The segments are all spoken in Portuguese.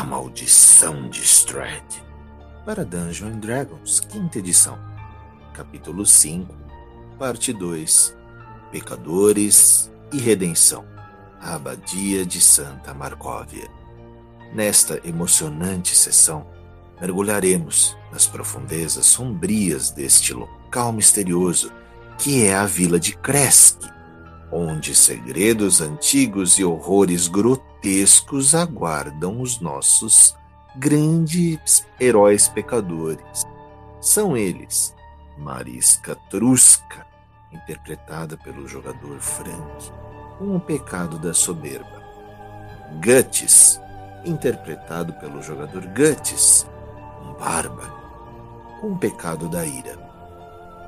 A Maldição de Strad. Para Dungeons Dragons, quinta edição. Capítulo 5, parte 2. Pecadores e Redenção. A Abadia de Santa Marcóvia. Nesta emocionante sessão, mergulharemos nas profundezas sombrias deste local misterioso que é a vila de Kresk, onde segredos antigos e horrores grotescos aguardam os nossos grandes heróis pecadores. São eles Mariska Truska, interpretada pelo jogador Frank, com o pecado da soberba. Guts, interpretado pelo jogador Guts, um bárbaro, com o pecado da ira.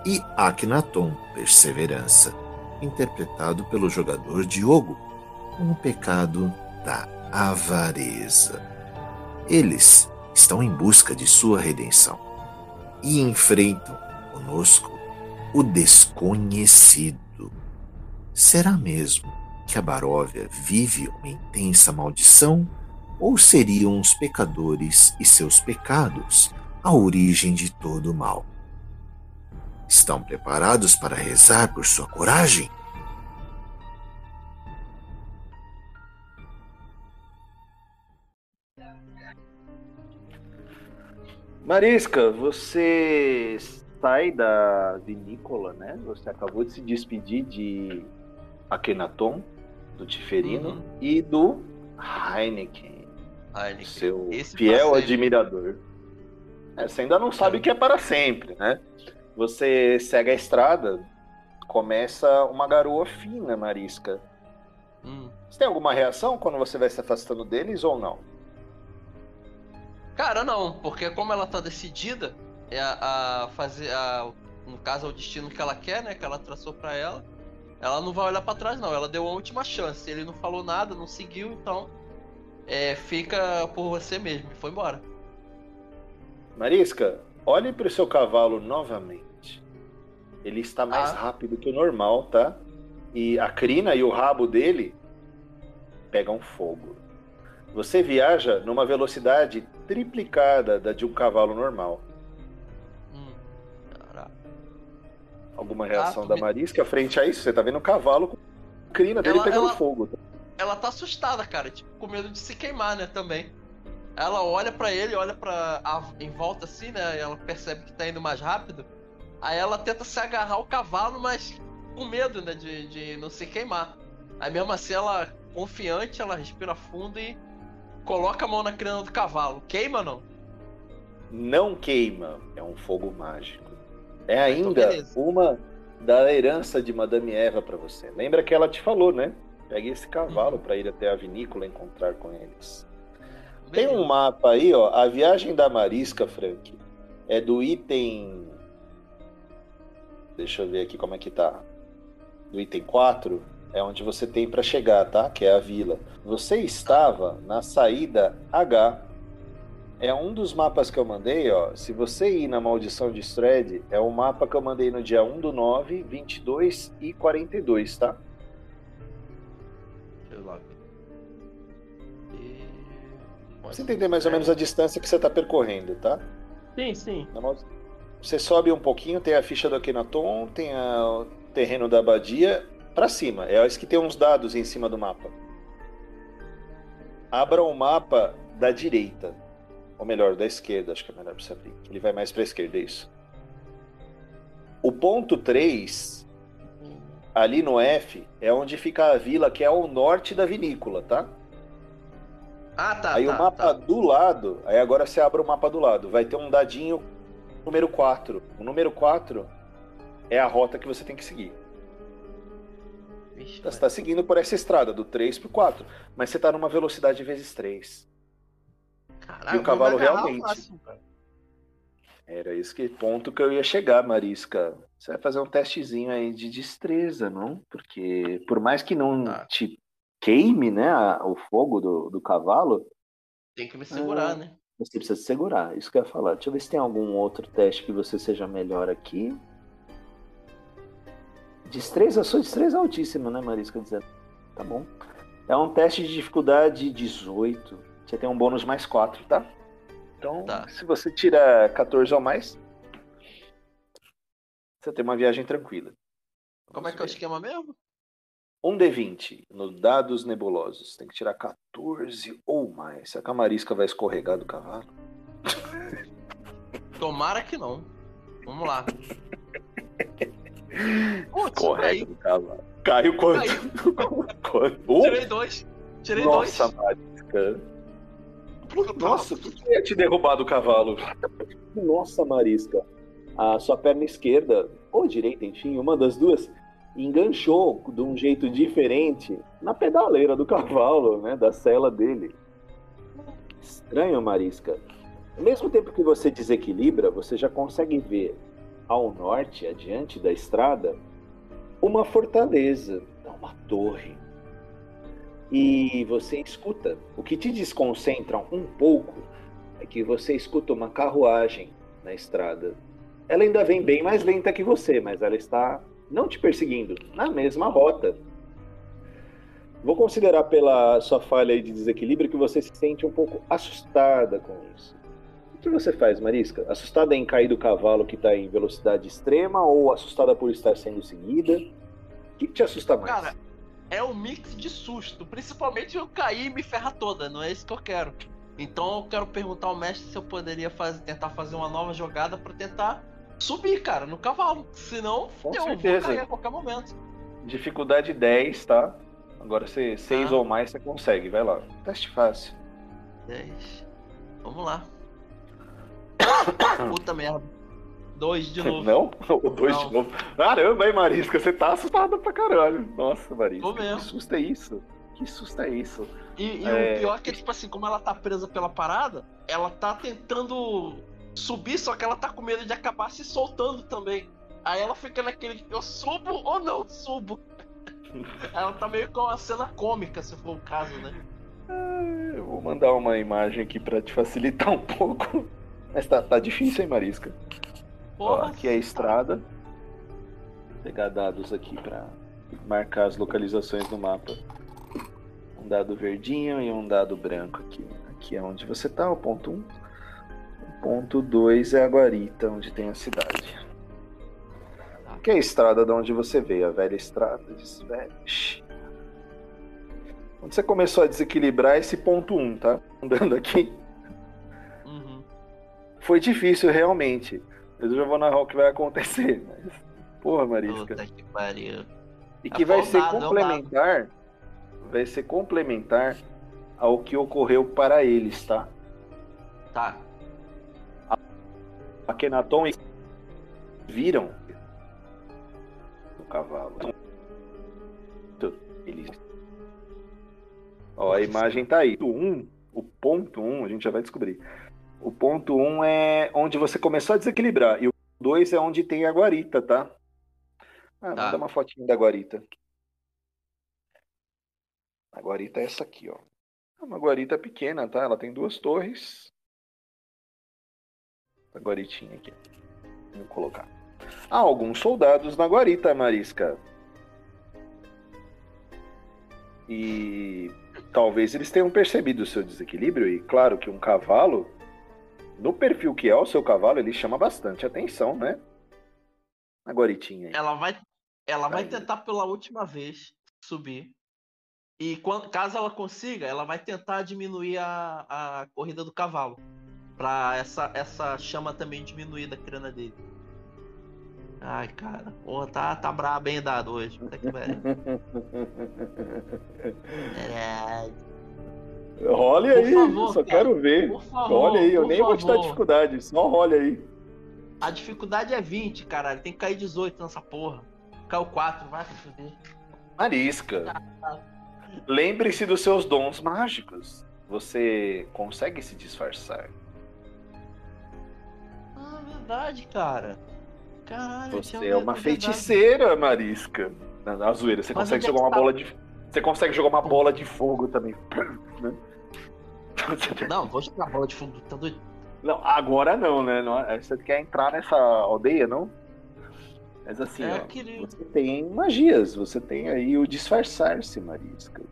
E Akhenaton, perseverança, interpretado pelo jogador Diogo, com o pecado da avareza. Eles estão em busca de sua redenção e enfrentam conosco o desconhecido. Será mesmo que a Baróvia vive uma intensa maldição? Ou seriam os pecadores e seus pecados a origem de todo o mal? Estão preparados para rezar por sua coragem? Marisca, você sai da vinícola, né? Você acabou de se despedir de Akhenaton, do Tiferino uhum. e do Heineken, Heineken. seu Esse fiel admirador. É, você ainda não sabe que é para sempre, né? Você segue a estrada, começa uma garoa fina, Marisca. Hum. Você tem alguma reação quando você vai se afastando deles ou não? Cara, não, porque como ela tá decidida é a, a fazer a, no caso é o destino que ela quer, né, que ela traçou para ela, ela não vai olhar para trás não, ela deu a última chance. Ele não falou nada, não seguiu, então é, fica por você mesmo e foi embora. Marisca, olhe para o seu cavalo novamente. Ele está mais ah. rápido que o normal, tá? E a crina e o rabo dele pegam fogo. Você viaja numa velocidade triplicada da de um cavalo normal. Hum, Alguma reação ah, da Marisca frente a isso? Você tá vendo o cavalo com a crina dele ela, pegando ela, fogo. Ela tá assustada, cara, tipo, com medo de se queimar, né, também. Ela olha para ele, olha para em volta assim, né? Ela percebe que tá indo mais rápido. Aí ela tenta se agarrar ao cavalo, mas com medo, né, de, de não se queimar. Aí mesmo assim, ela confiante, ela respira fundo e coloca a mão na crina do cavalo. Queima não? Não queima. É um fogo mágico. É ainda então, uma da herança de Madame Eva para você. Lembra que ela te falou, né? Pegue esse cavalo uhum. para ir até a vinícola encontrar com eles. Tem um mapa aí, ó. A viagem da Marisca, Frank, é do item. Deixa eu ver aqui como é que tá. Do item 4 é onde você tem para chegar, tá? Que é a vila. Você estava na saída H. É um dos mapas que eu mandei, ó. Se você ir na Maldição de Stred, é o mapa que eu mandei no dia 1 do 9, 22 e 42, tá? Deixa eu lá. E... Você entender mais ou menos a distância que você está percorrendo, tá? Sim, sim. Você sobe um pouquinho, tem a ficha do Akhenaton, tem a... o terreno da abadia para cima. É isso que tem uns dados em cima do mapa. Abra o mapa da direita. Ou melhor, da esquerda, acho que é melhor para você abrir. Ele vai mais para a esquerda, é isso. O ponto 3, ali no F, é onde fica a vila que é ao norte da vinícola, tá? Ah, tá. Aí tá, o mapa tá. do lado, aí agora você abre o mapa do lado. Vai ter um dadinho número 4. O número 4 é a rota que você tem que seguir. Vixe, você está seguindo por essa estrada, do 3 pro 4. Mas você está numa velocidade vezes 3. Caralho, e o cavalo realmente. Era esse que ponto que eu ia chegar, Marisca. Você vai fazer um testezinho aí de destreza, não? Porque por mais que não tá. te queime, né, a, o fogo do, do cavalo. Tem que me segurar, ah, né? Você precisa se segurar, isso que eu ia falar. Deixa eu ver se tem algum outro teste que você seja melhor aqui. Destreza, sua destreza é altíssima, né, Marisca? Dizendo. Tá bom. É um teste de dificuldade 18. Você tem um bônus mais 4, tá? Então, Tá. se você tira 14 ou mais, você tem uma viagem tranquila. Como é que é o esquema mesmo? Um D20 no dados nebulosos. Tem que tirar 14 ou mais. Será que a marisca vai escorregar do cavalo? Tomara que não. Vamos lá. Putz, do cavalo. Caiu quanto? quanto? Uh, tirei dois. Tirei Nossa, dois. marisca. Nossa, o que que ia te derrubar do cavalo? Nossa, Marisca. A sua perna esquerda, ou direita, enfim, uma das duas, enganchou de um jeito diferente na pedaleira do cavalo, né? Da sela dele. Estranho, Marisca. Ao mesmo tempo que você desequilibra, você já consegue ver ao norte, adiante da estrada, uma fortaleza, uma torre e você escuta. O que te desconcentra um pouco é que você escuta uma carruagem na estrada. Ela ainda vem bem mais lenta que você, mas ela está não te perseguindo, na mesma rota. Vou considerar pela sua falha de desequilíbrio que você se sente um pouco assustada com isso. O que você faz, Marisca? Assustada em cair do cavalo que está em velocidade extrema ou assustada por estar sendo seguida? O que te assusta mais? Cara, é um mix de susto. Principalmente eu cair e me ferrar toda. Não é isso que eu quero. Então eu quero perguntar ao mestre se eu poderia fazer, tentar fazer uma nova jogada pra tentar subir, cara, no cavalo. Senão, Com eu certeza. vou cair a qualquer momento. Dificuldade 10, tá? Agora você 6 Ah. ou mais você consegue, vai lá. Teste fácil. 10. Vamos lá. Puta merda. Dois de novo. Não? O 2 Não. de novo. Caramba, hein, Marisca? Você tá assustada pra caralho. Nossa, Marisca. Tô mesmo. Que susto é isso? Que susto é isso? E, e É. o pior é que, tipo assim, como ela tá presa pela parada, ela tá tentando subir, só que ela tá com medo de acabar se soltando também. Aí ela fica naquele, eu subo ou não subo? ela tá meio com uma cena cômica, se for o caso, né? Eu vou mandar uma imagem aqui pra te facilitar um pouco. Mas tá, tá difícil, hein, Marisca? Ó, Porra, aqui é a estrada. Vou pegar dados aqui pra marcar as localizações no mapa. Um dado verdinho e um dado branco aqui. Aqui é onde você tá, o ponto 1. Um. O ponto 2 é a guarita, onde tem a cidade. Aqui é a estrada de onde você veio, a velha estrada de. Quando você começou a desequilibrar esse ponto 1, um, tá? Andando aqui. Foi difícil, realmente. Mas eu já vou narrar o que vai acontecer. Mas, porra, Marisca. Puta que pariu. E que É vai ser é um complementar. Vai ser complementar ao que ocorreu para eles, tá? Tá. A Kenaton e viram o cavalo. Eles... Ó, a imagem tá aí. O 1, o ponto 1, a gente já vai descobrir. O ponto 1 é onde você começou a desequilibrar. E o 2 é onde tem a guarita, tá? Ah, Tá. manda uma fotinha da guarita. A guarita é essa aqui, ó. É uma guarita pequena, tá? Ela tem duas torres. A guaritinha aqui. Vou colocar. Há alguns soldados na guarita, Marisca. E talvez eles tenham percebido o seu desequilíbrio. E claro que um cavalo, no perfil que é o seu cavalo, ele chama bastante atenção, né? A guaritinha aí. Ela vai, ela vai Aí. tentar pela última vez subir. E quando, caso ela consiga, ela vai tentar diminuir a, a corrida do cavalo. Pra essa, essa chama também diminuir da crina dele. Ai, cara. Porra, tá, tá brabo bem dado hoje. Puta que pariu. Role Por aí, favor, só cara. quero ver. Por favor, Role aí, eu nem vou te dar favor. dificuldade, só role aí. A dificuldade é 20, caralho. Tem que cair 18 nessa porra. Caiu 4, vai se fuder. Marisca. Lembre-se dos seus dons mágicos. Você consegue se disfarçar. Ah, verdade, cara. Caralho, Você é uma verdade. feiticeira, Marisca. Na, na zoeira, você Mas consegue é jogar uma tá? bola de. Você consegue jogar uma bola de fogo também. né? Não, vou jogar bola de fogo, tá doido? Não, agora não, né? Não- Você quer entrar nessa aldeia, não? Mas assim, É, ó, querido. você tem magias, você tem aí o disfarçar-se, Marisca.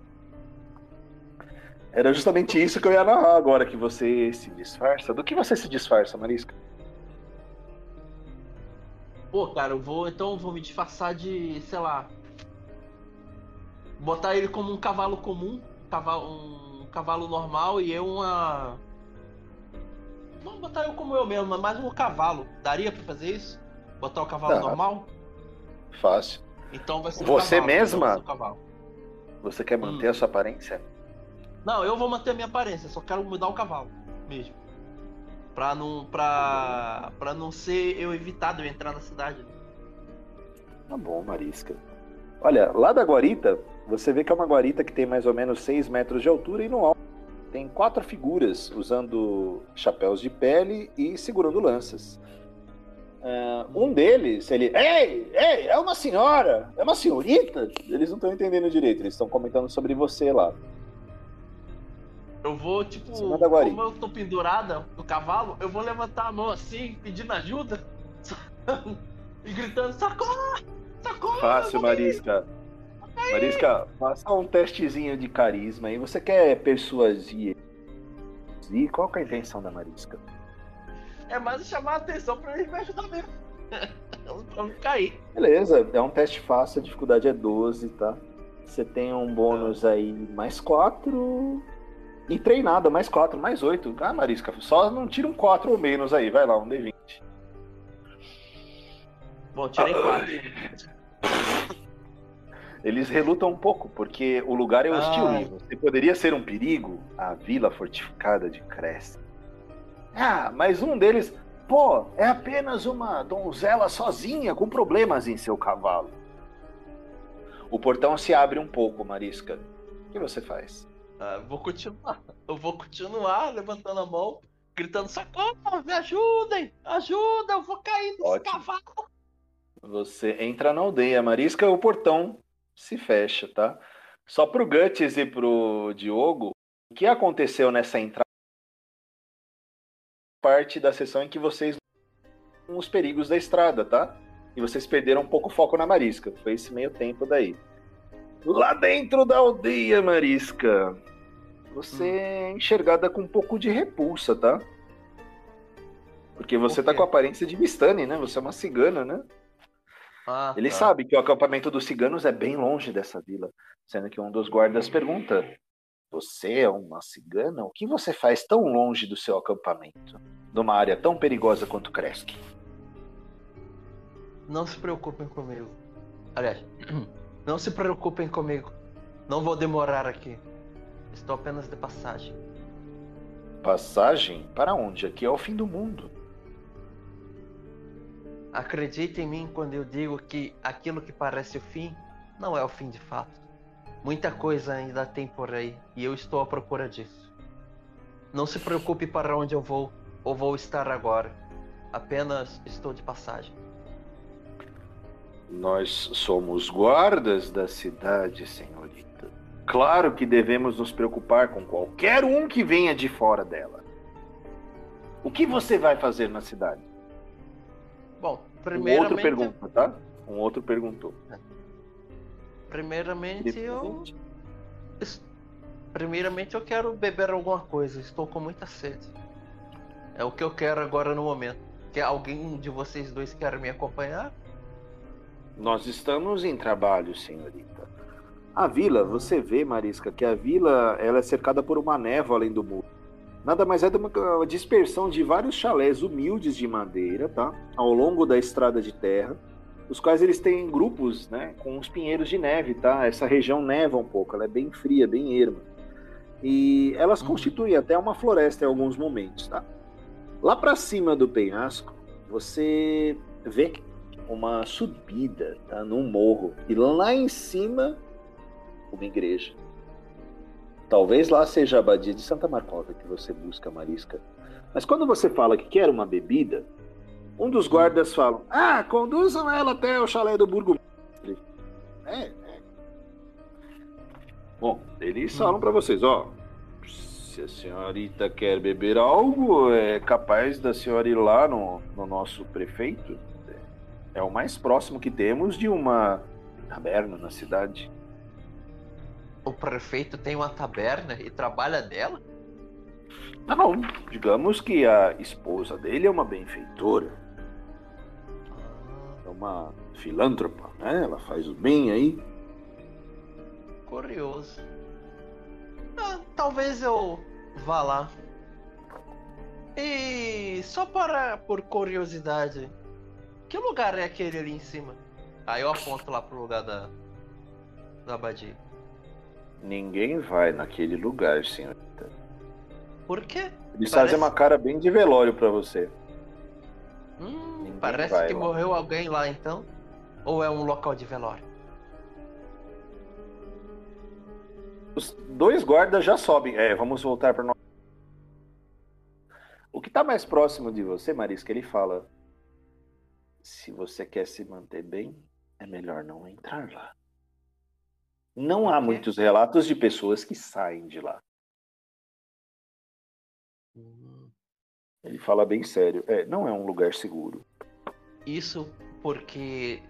Era justamente isso que eu ia narrar agora, que você se disfarça. Do que você se disfarça, Marisca? Pô, cara, eu vou. Então eu vou me disfarçar de. sei lá. Botar ele como um cavalo comum. Um cavalo, um cavalo normal e eu uma. Vamos botar eu como eu mesmo, mais um cavalo. Daria pra fazer isso? Botar o cavalo tá. normal? Fácil. Então vai ser Você cavalo, mesma? Você quer manter hum. a sua aparência? Não, eu vou manter a minha aparência, só quero mudar o cavalo mesmo. Pra não. pra. pra não ser eu evitado eu entrar na cidade. Tá bom, Marisca. Olha, lá da guarita, você vê que é uma guarita que tem mais ou menos 6 metros de altura e no alto tem quatro figuras usando chapéus de pele e segurando lanças. Uh, um deles, ele. Ei, ei, é uma senhora! É uma senhorita? Eles não estão entendendo direito, eles estão comentando sobre você lá. Eu vou, tipo, como eu tô pendurada no cavalo, eu vou levantar a mão assim, pedindo ajuda e gritando: socorro! Socorro! Fácil, Marisca. Marisca, faça um testezinho de carisma aí. Você quer persuadir? E qual é a intenção da Marisca? É mais chamar a atenção pra ele me ajudar mesmo. pra não cair. Beleza, é um teste fácil, a dificuldade é 12, tá? Você tem um bônus aí mais 4. E treinada, mais 4, mais 8. Ah, Marisca, só não tira um 4 ou menos aí. Vai lá, um D20. Bom, tirei 4. Eles relutam um pouco, porque o lugar é hostil. Ah. Você poderia ser um perigo, a vila fortificada de Cresce. Ah, mas um deles, pô, é apenas uma donzela sozinha com problemas em seu cavalo. O portão se abre um pouco, Marisca. O que você faz? Ah, vou continuar. Eu vou continuar levantando a mão, gritando: socorro, me ajudem! Ajuda, eu vou cair desse Ótimo. cavalo. Você entra na aldeia, Marisca, o portão se fecha, tá? Só pro Guts e pro Diogo, o que aconteceu nessa entrada? Parte da sessão em que vocês os perigos da estrada, tá? E vocês perderam um pouco o foco na Marisca. Foi esse meio tempo daí. Lá dentro da aldeia, Marisca, você hum. é enxergada com um pouco de repulsa, tá? Porque você tá com a aparência de Vistani, né? Você é uma cigana, né? Ah, Ele tá. sabe que o acampamento dos ciganos é bem longe dessa vila, sendo que um dos guardas pergunta: Você é uma cigana? O que você faz tão longe do seu acampamento? Numa área tão perigosa quanto Kresk? Não se preocupem comigo. Aliás, não se preocupem comigo. Não vou demorar aqui. Estou apenas de passagem. Passagem? Para onde? Aqui é o fim do mundo. Acredite em mim quando eu digo que aquilo que parece o fim não é o fim de fato. Muita coisa ainda tem por aí e eu estou à procura disso. Não se preocupe para onde eu vou ou vou estar agora. Apenas estou de passagem. Nós somos guardas da cidade, senhorita. Claro que devemos nos preocupar com qualquer um que venha de fora dela. O que você vai fazer na cidade? Bom, primeiramente... Um outro pergunta, tá? Um outro perguntou. Primeiramente eu... Primeiramente eu quero beber alguma coisa. Estou com muita sede. É o que eu quero agora no momento. Quer alguém de vocês dois quer me acompanhar? Nós estamos em trabalho, senhorita. A vila, você vê, Marisca, que a vila ela é cercada por uma névoa além do muro. Nada mais é do que uma dispersão de vários chalés humildes de madeira, tá? Ao longo da estrada de terra, os quais eles têm grupos, né, com os pinheiros de neve, tá? Essa região neva um pouco, ela é bem fria, bem erma. E elas uhum. constituem até uma floresta em alguns momentos, tá? Lá para cima do penhasco, você vê uma subida, tá? Num morro. E lá em cima uma igreja. Talvez lá seja a abadia de Santa Marcota que você busca, Marisca. Mas quando você fala que quer uma bebida, um dos guardas fala: Ah, conduzam ela até o chalé do burgomestre. É, é. Bom, eles falam para vocês: Ó, se a senhorita quer beber algo, é capaz da senhora ir lá no, no nosso prefeito. É o mais próximo que temos de uma taberna na cidade. O prefeito tem uma taberna e trabalha dela? Não, digamos que a esposa dele é uma benfeitora. É uma filântropa, né? Ela faz o bem aí. Curioso. Ah, talvez eu vá lá. E só para por curiosidade, que lugar é aquele ali em cima? Aí eu aponto lá pro lugar da da abadia. Ninguém vai naquele lugar, senhorita. Por quê? Eles Parece... fazem uma cara bem de velório para você. Hum, parece que lá. morreu alguém lá então. Ou é um local de velório? Os dois guardas já sobem. É, vamos voltar para nós. O que está mais próximo de você, Marisca, ele fala: se você quer se manter bem, é melhor não entrar lá. Não há muitos relatos de pessoas que saem de lá. Hum. Ele fala bem sério. É, não é um lugar seguro. Isso porque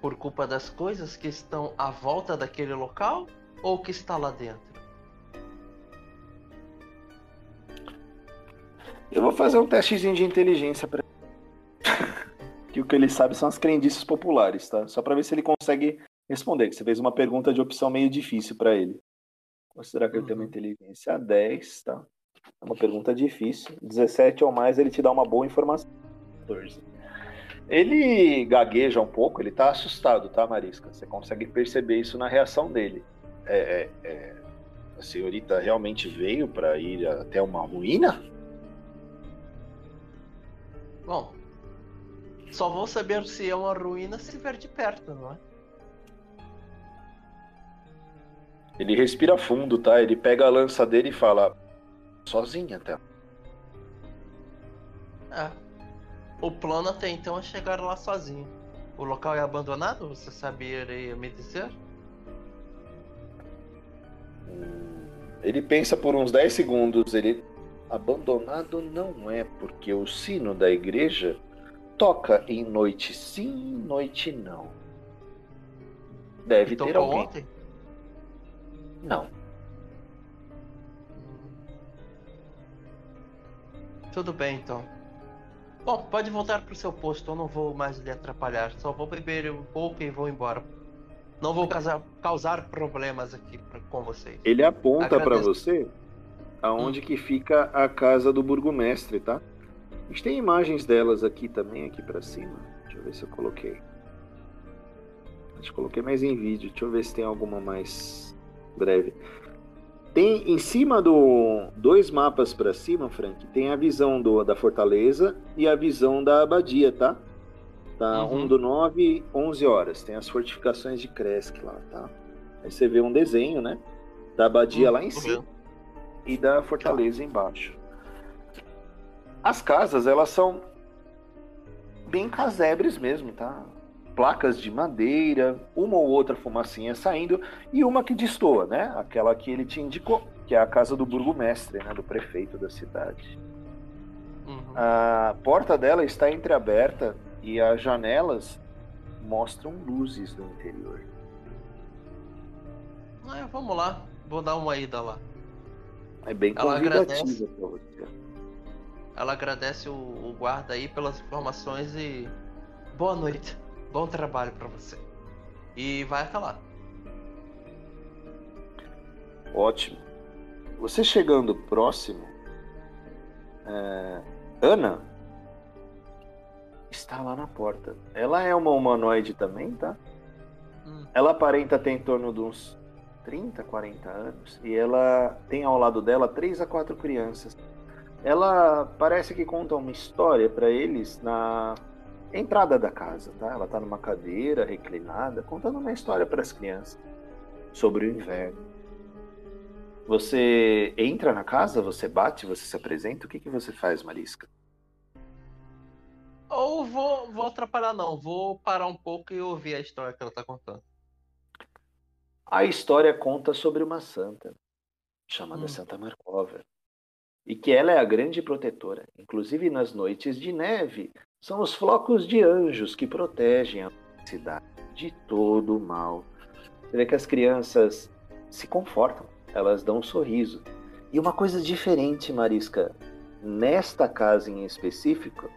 por culpa das coisas que estão à volta daquele local ou que está lá dentro? Eu vou fazer um testezinho de inteligência para que o que ele sabe são as crendices populares, tá? Só para ver se ele consegue responder. Que você fez uma pergunta de opção meio difícil para ele. Considerar que ele tem uma uhum. inteligência 10, tá? É uma pergunta difícil. 17 ou mais, ele te dá uma boa informação. 14. Ele gagueja um pouco, ele tá assustado, tá, Marisca? Você consegue perceber isso na reação dele. É, é, é... a senhorita realmente veio para ir até uma ruína? Bom, só vou saber se é uma ruína se estiver de perto, não é? Ele respira fundo, tá? Ele pega a lança dele e fala: Sozinha até. É. O plano até então é chegar lá sozinho. O local é abandonado? Você saberia me dizer? Ele pensa por uns 10 segundos. Ele. Abandonado não é, porque o sino da igreja toca em noite sim, noite não. Deve ter alguém. Ontem? Não. Tudo bem então. Bom, pode voltar pro seu posto, eu não vou mais lhe atrapalhar. Só vou beber um pouco e vou embora. Não vou causar, causar problemas aqui pra, com vocês. Ele aponta para você aonde hum. que fica a casa do burgomestre, tá? A gente tem imagens delas aqui também, aqui para cima. Deixa eu ver se eu coloquei. Acho que coloquei mais em vídeo. Deixa eu ver se tem alguma mais breve. Tem em cima do dois mapas para cima, Frank, tem a visão do, da fortaleza e a visão da abadia, tá? Tá uhum. um do 9, 11 horas. Tem as fortificações de Kresk lá, tá? Aí você vê um desenho, né? Da abadia uhum. lá em cima e da fortaleza embaixo. As casas, elas são bem casebres mesmo, tá? Placas de madeira, uma ou outra fumacinha saindo e uma que destoa, né? Aquela que ele te indicou, que é a casa do burgomestre, né? Do prefeito da cidade. Uhum. A porta dela está entreaberta e as janelas mostram luzes no interior. Ah, vamos lá, vou dar uma ida lá. É bem convidativa para você. Ela agradece o, o guarda aí pelas informações e boa noite. Bom trabalho para você. E vai até lá. Ótimo. Você chegando próximo, é... Ana está lá na porta. Ela é uma humanoide também, tá? Hum. Ela aparenta ter em torno de uns 30, 40 anos e ela tem ao lado dela três a quatro crianças. Ela parece que conta uma história para eles na entrada da casa, tá? Ela tá numa cadeira reclinada, contando uma história para as crianças sobre o inverno. Você entra na casa, você bate, você se apresenta, o que, que você faz, Marisca? Ou vou, vou atrapalhar não, vou parar um pouco e ouvir a história que ela tá contando. A história conta sobre uma santa chamada hum. Santa Markova e que ela é a grande protetora, inclusive nas noites de neve, são os flocos de anjos que protegem a cidade de todo o mal. Você vê que as crianças se confortam, elas dão um sorriso. E uma coisa diferente, Marisca, nesta casa em específico,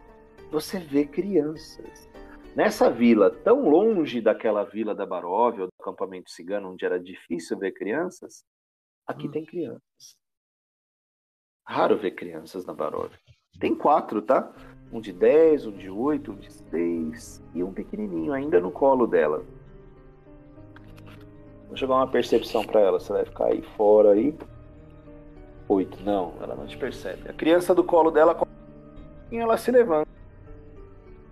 você vê crianças. Nessa vila, tão longe daquela vila da Baróvia, ou do acampamento cigano, onde era difícil ver crianças, aqui hum. tem crianças. Raro ver crianças na Baróvia. Tem quatro, tá? Um de 10, um de 8, um de 6 e um pequenininho ainda no colo dela. Vou jogar uma percepção para ela. Você vai ficar aí fora aí. 8. Não, ela não te percebe. A criança do colo dela, ela se levanta.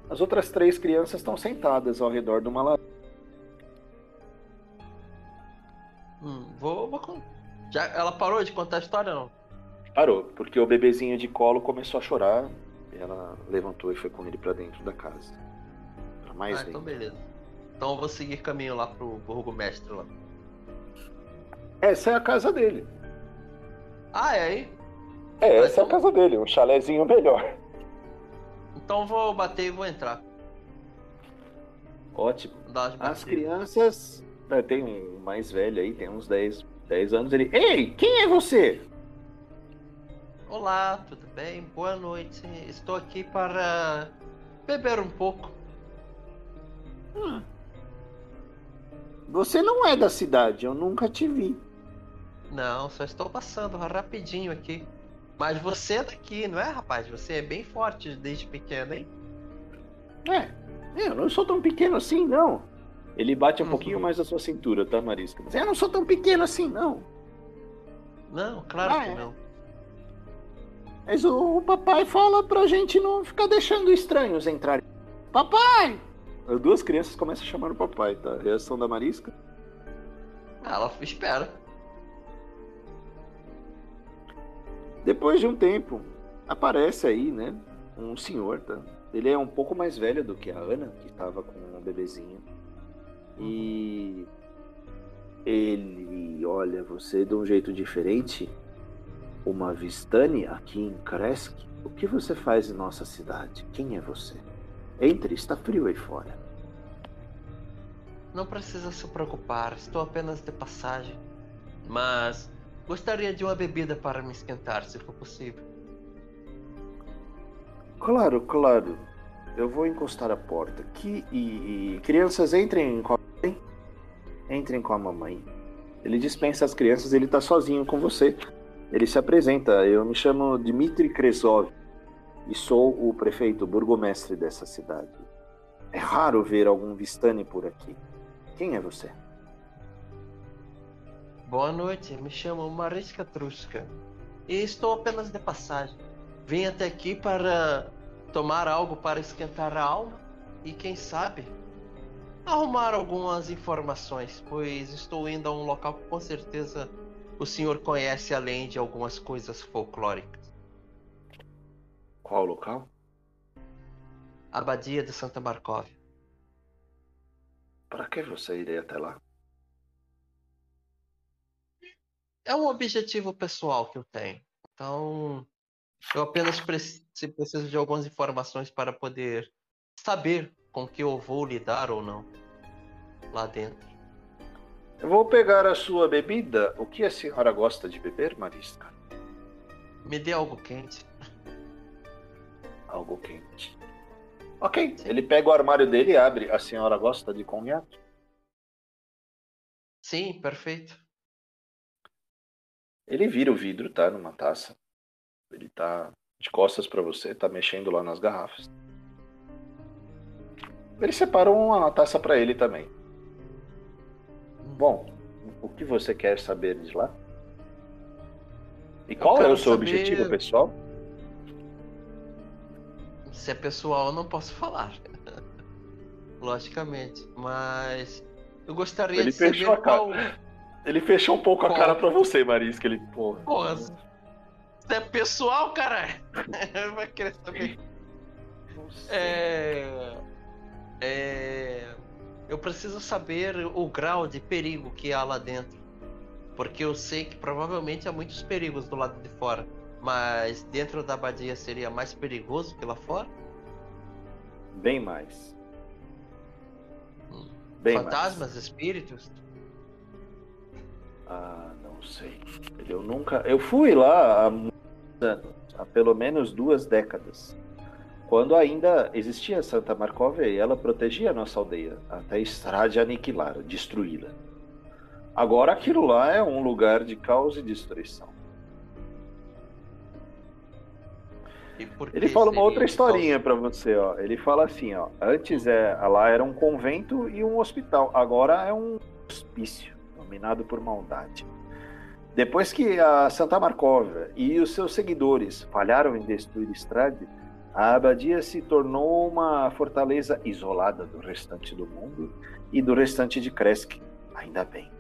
As outras três crianças estão sentadas ao redor de uma lareira. Hum, vou, vou. Já, ela parou de contar a história não? Parou, porque o bebezinho de colo começou a chorar. Ela levantou e foi com ele para dentro da casa. Pra mais ah, dentro. então beleza. Então eu vou seguir caminho lá pro burgomestre lá. Essa é a casa dele. Ah, é aí? É, essa é a casa dele, um chalézinho melhor. Então vou bater e vou entrar. Ótimo. As crianças. Né, tem um mais velho aí, tem uns 10, 10 anos. Ele. Ei, quem é você? Olá, tudo bem? Boa noite. Estou aqui para beber um pouco. Hum. Você não é da cidade, eu nunca te vi. Não, só estou passando rapidinho aqui. Mas você é daqui, não é, rapaz? Você é bem forte desde pequeno, hein? É, eu não sou tão pequeno assim, não. Ele bate um uhum. pouquinho mais a sua cintura, tá, Marisca? Mas eu não sou tão pequeno assim, não. Não, claro ah, que é. não. Mas o, o, papai fala pra gente não ficar deixando estranhos entrarem. Papai! As duas crianças começam a chamar o papai, tá? Reação da Marisca. Ela espera. Depois de um tempo, aparece aí, né, um senhor, tá? Ele é um pouco mais velho do que a Ana, que estava com um bebezinho. E ele olha você de um jeito diferente. Uma Vistani aqui em Kresk? O que você faz em nossa cidade? Quem é você? Entre, está frio aí fora. Não precisa se preocupar, estou apenas de passagem. Mas Gostaria de uma bebida para me esquentar, se for possível. Claro, claro. Eu vou encostar a porta aqui e, e... crianças entrem com a mãe. Entrem com a mamãe. Ele dispensa as crianças, ele tá sozinho com você. Ele se apresenta. Eu me chamo Dmitry Kresov e sou o prefeito, burgomestre dessa cidade. É raro ver algum Vistani por aqui. Quem é você? Boa noite, me chamo Mariska Truska e estou apenas de passagem. Vim até aqui para tomar algo para esquentar a alma e, quem sabe, arrumar algumas informações, pois estou indo a um local que com certeza o senhor conhece além de algumas coisas folclóricas. Qual local? Abadia de Santa Marcóvia. Para que você iria até lá? é um objetivo pessoal que eu tenho. Então, eu apenas preciso de algumas informações para poder saber com que eu vou lidar ou não lá dentro. Vou pegar a sua bebida. O que a senhora gosta de beber, Marisca? Me dê algo quente. Algo quente. Ok. Sim. Ele pega o armário dele e abre. A senhora gosta de conhaque? Sim, perfeito. Ele vira o vidro, tá? Numa taça. Ele tá de costas para você, tá mexendo lá nas garrafas. Ele separa uma taça para ele também. Bom, o que você quer saber de lá? E qual é o seu saber... objetivo, pessoal? Se é pessoal, eu não posso falar. Logicamente. Mas eu gostaria ele de saber qual. Ele fechou um pouco a cara pra você, Marisca. Ele, porra. Porra. Isso é pessoal, cara. Vai querer saber. É. É. Eu preciso saber o grau de perigo que há lá dentro. Porque eu sei que provavelmente há muitos perigos do lado de fora. Mas dentro da abadia seria mais perigoso que lá fora? Bem mais. Hum. Bem Fantasmas, mais. espíritos? Ah, não sei. Eu nunca. Eu fui lá há muitos anos, há pelo menos duas décadas. Quando ainda existia Santa Marcóvia e ela protegia a nossa aldeia, até Estrade aniquilá-la, destruí-la. Agora aquilo lá é um lugar de caos e destruição. Ele fala uma outra historinha para você, ó. Ele fala assim, ó. Antes é, lá era um convento e um hospital. Agora é um hospício, dominado por maldade. Depois que a Santa Marcóvia e os seus seguidores falharam em destruir Estrade, a abadia se tornou uma fortaleza isolada do restante do mundo e do restante de Kresk. Ainda bem.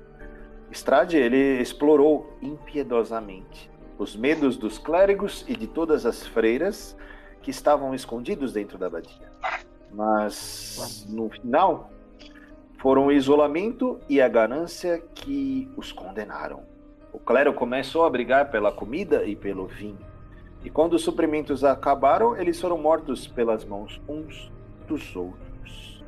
Estrade ele explorou impiedosamente os medos dos clérigos e de todas as freiras que estavam escondidos dentro da abadia. Mas no final foram o isolamento e a ganância que os condenaram. O clero começou a brigar pela comida e pelo vinho. E quando os suprimentos acabaram, eles foram mortos pelas mãos uns dos outros.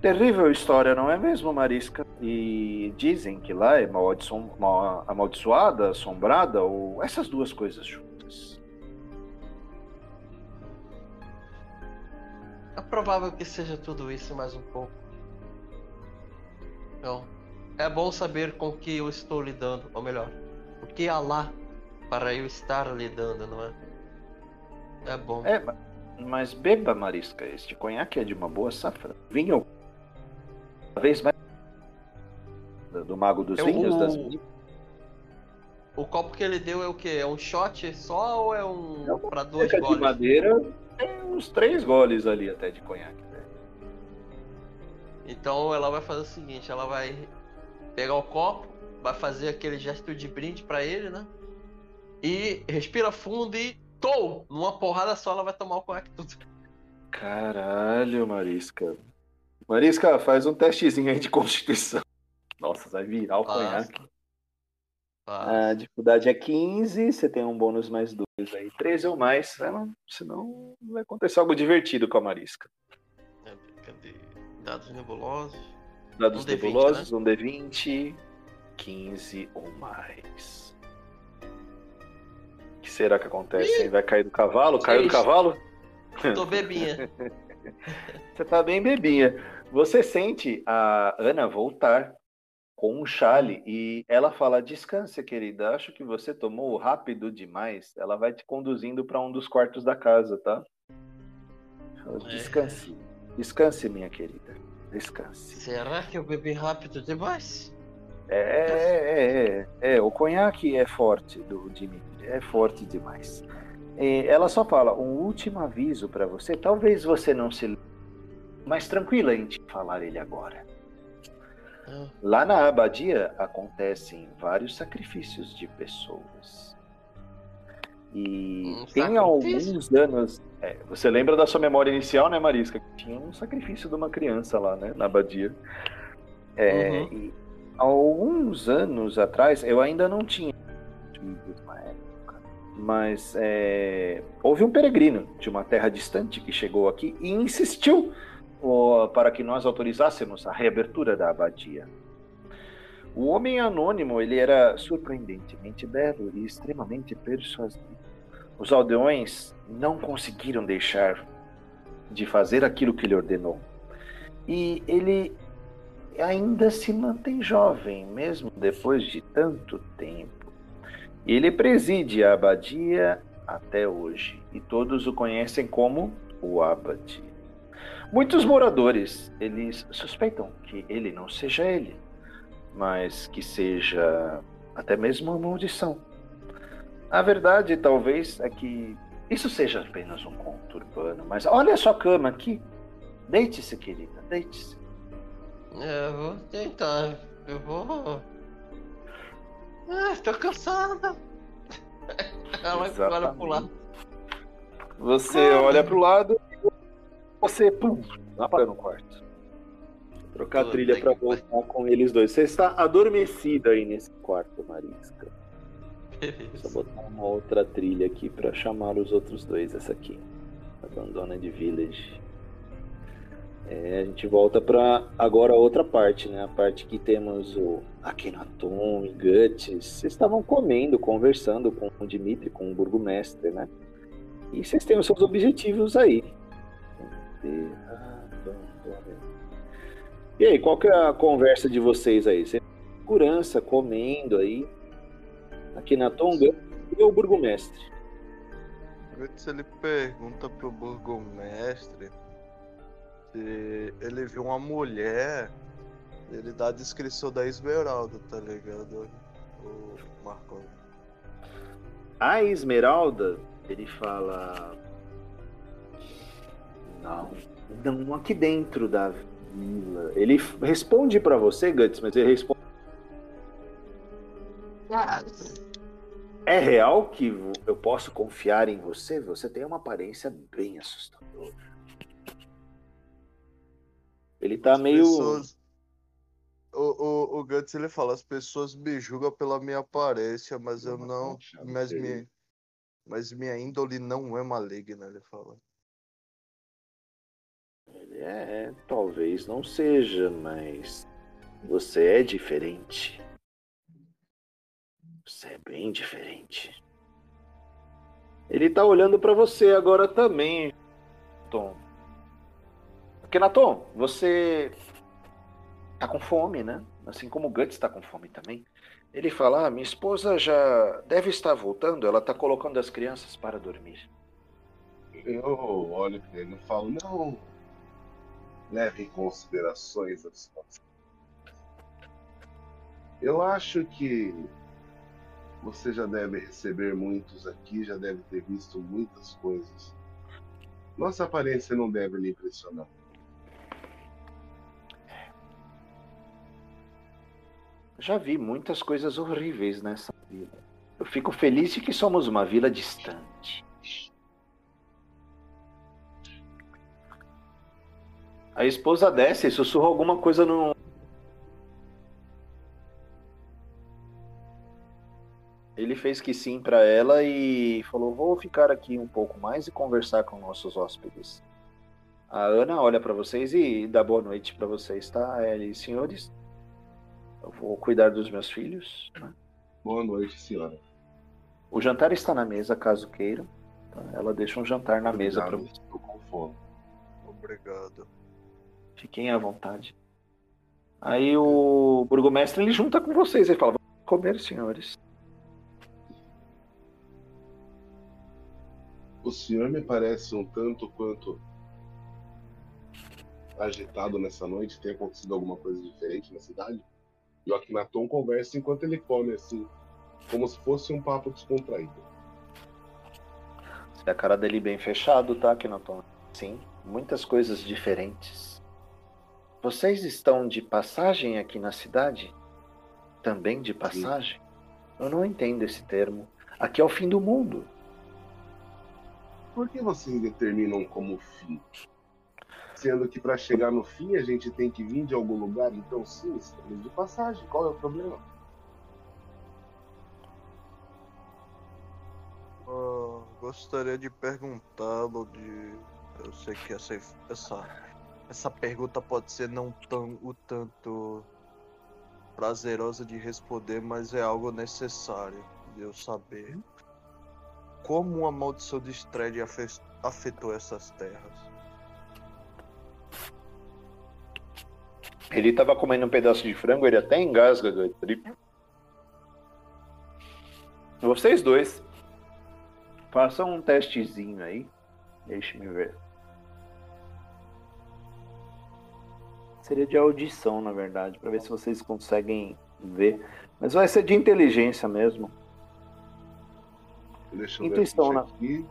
Terrível história, não é mesmo, Marisca? E dizem que lá é amaldiçoada, assombrada, ou essas duas coisas juntas. É provável que seja tudo isso mais um pouco. Então, é bom saber com que eu estou lidando, ou melhor, o que há lá para eu estar lidando, não é? É bom. É, mas beba, Marisca, este conhaque é de uma boa safra. Vinho cada vez mais do Mago dos Vinhos. O... Das... o copo que ele deu é o quê? É um shot só ou é um é para dois goles? de madeira tem uns três goles ali até de conhaque. Né? Então ela vai fazer o seguinte, ela vai pegar o copo, vai fazer aquele gesto de brinde para ele, né? E respira fundo e tou! Numa porrada só ela vai tomar o conhaque tudo. Caralho, Marisca. Marisca, faz um testezinho aí de constituição. Nossa, vai virar o conhaque. A dificuldade é 15, você tem um bônus mais 2 aí. 13 ou mais, não, senão vai acontecer algo divertido com a Marisca. É, cadê? Dados nebulosos. Dados um nebulosos, D20, né? um D20, 15 ou mais. O que será que acontece? Ih, vai cair do cavalo? Caiu do cavalo? Tô bebinha. você tá bem bebinha. Você sente a Ana voltar com um chale e ela fala: Descanse, querida. Acho que você tomou rápido demais. Ela vai te conduzindo para um dos quartos da casa, tá? Descanse. Descanse, minha querida. Descanse. Será que eu bebi rápido demais? É, é, é, é. O conhaque é forte do Dimitri. É forte demais. E ela só fala: um último aviso para você. Talvez você não se mais tranquila em te falar ele agora. Ah. Lá na abadia acontecem vários sacrifícios de pessoas. E um tem alguns anos. É, você lembra da sua memória inicial, né, Marisca? Tinha um sacrifício de uma criança lá, né, na abadia. É, uhum. e, alguns anos atrás, eu ainda não tinha mas é, houve um peregrino de uma terra distante que chegou aqui e insistiu para que nós autorizássemos a reabertura da abadia. O homem anônimo ele era surpreendentemente belo e extremamente persuasivo. Os aldeões não conseguiram deixar de fazer aquilo que ele ordenou. E ele ainda se mantém jovem, mesmo depois de tanto tempo. Ele preside a abadia até hoje e todos o conhecem como o abade. Muitos moradores, eles suspeitam que ele não seja ele, mas que seja até mesmo uma maldição. A verdade, talvez, é que isso seja apenas um conto urbano, mas olha a sua cama aqui. Deite-se, querida, deite-se. Eu vou tentar, eu vou. Ah, tô cansada. Ela vai agora pular. Você ah. olha pro lado você, pum, apaga no quarto. Trocar a trilha para voltar com eles dois. Você está adormecida aí nesse quarto, Marisca. Beleza. Só botar uma outra trilha aqui para chamar os outros dois. Essa aqui. Abandona de Village. É, a gente volta para agora outra parte, né? A parte que temos o Akhenaton e Guts. Vocês estavam comendo, conversando com o Dimitri, com o burgomestre, né? E vocês têm os seus objetivos aí. E aí, qual que é a conversa de vocês aí? Você segurança, comendo aí. Guts e o burgomestre. Guts ele pergunta pro burgomestre ele viu uma mulher, ele dá a descrição da Esmeralda, tá ligado? O Marcão. A Esmeralda, ele fala. Não, não aqui dentro da vila. Ele responde para você, Guts, mas ele responde. É real que eu posso confiar em você? Você tem uma aparência bem assustadora. Ele tá As meio. pessoas- O, o, o Guts ele fala, as pessoas me julgam pela minha aparência, mas eu não. Mas minha, mas minha índole não é maligna, ele fala. É, talvez não seja, mas você é diferente. Você é bem diferente. Ele tá olhando pra você agora também, Tom. Kenaton, você tá com fome, né? Assim como o Guts tá com fome também. Ele fala: ah, minha esposa já deve estar voltando, ela tá colocando as crianças para dormir. Eu olho pra ele e falo, não. Leve em considerações as coisas. Eu acho que você já deve receber muitos aqui, já deve ter visto muitas coisas. Nossa aparência não deve lhe impressionar. Já vi muitas coisas horríveis nessa vila. Eu fico feliz de que somos uma vila distante. A esposa desce e sussurra alguma coisa no. Ele fez que sim pra ela e falou: Vou ficar aqui um pouco mais e conversar com nossos hóspedes. A Ana olha pra vocês e dá boa noite pra vocês, tá? E senhores, eu vou cuidar dos meus filhos. né? Boa noite, senhora. O jantar está na mesa, caso queiram. tá? Ela deixa um jantar na mesa para Obrigado, Estou com fome. Obrigado. Fiquem à vontade. Aí o burgomestre ele junta com vocês. Ele fala: Vamos comer, senhores. O senhor me parece um tanto quanto agitado nessa noite. Tem acontecido alguma coisa diferente na cidade? E o Akhenaton conversa enquanto ele come, assim, como se fosse um papo descontraído. Se a cara dele bem fechado, tá, Kenaton? Sim, muitas coisas diferentes. Vocês estão de passagem aqui na cidade? Também de passagem? Eu não entendo esse termo. Aqui é o fim do mundo. Por que vocês determinam como fim? Sendo que para chegar no fim a gente tem que vir de algum lugar, então sim, estamos de passagem. Qual é o problema? Ah, gostaria de perguntá-lo de. Eu sei que essa, essa, essa pergunta pode ser não tão o tanto prazerosa de responder, mas é algo necessário de eu saber. Como a maldição de Stred afe- afetou essas terras? Ele tava comendo um pedaço de frango, ele até engasga. Ele... Vocês dois, façam um testezinho aí. Deixa-me ver. Seria de audição, na verdade, para ver se vocês conseguem ver. Mas vai ser de inteligência mesmo. Deixa eu Intuição, ver né?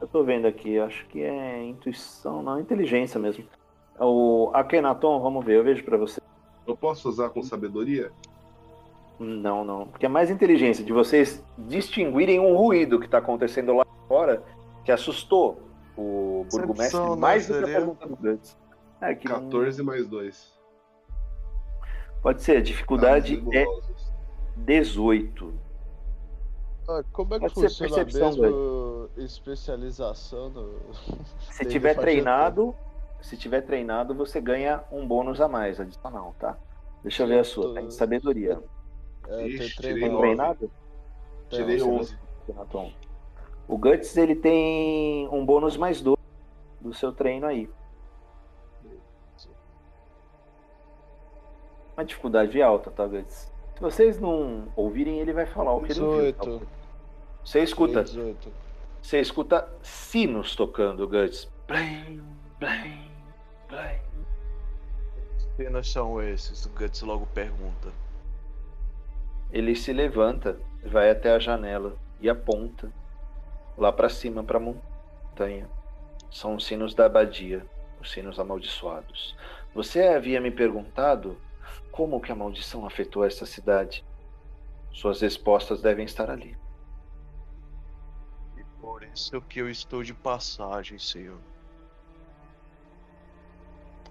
Eu tô vendo aqui, acho que é intuição, não, inteligência mesmo. O Akhenaton, vamos ver, eu vejo para você. Eu posso usar com sabedoria? Não, não. Porque é mais inteligência de vocês distinguirem um ruído que está acontecendo lá fora que assustou o burgomestre mais do que a pergunta do Guts. É, que não- 14 mais 2. Pode ser, a dificuldade é nebulosos. 18. Ah, como é que Pode funciona mesmo especialização no... Se tiver treinado, Se tiver treinado, você ganha um bônus a mais, adicional, tá? Deixa eu ver a sua. Tem sabedoria. É, Ixi, Tem treinado? Tirei Não, 11. Renaton. O Guts ele tem um bônus mais 2 do seu treino aí. Uma dificuldade alta, tá, Guts? Se vocês não ouvirem, ele vai falar o que ele viu. tá? 18. Você escuta, 18. você escuta sinos tocando, Guts. Blim, blim, blim. Que sinos são esses? O Guts logo pergunta. Ele se levanta, vai até a janela e aponta lá pra cima pra montanha. São os sinos da abadia, os sinos amaldiçoados. Você havia me perguntado como que a maldição afetou essa cidade. Suas respostas devem estar ali. E por isso que eu estou de passagem, senhor.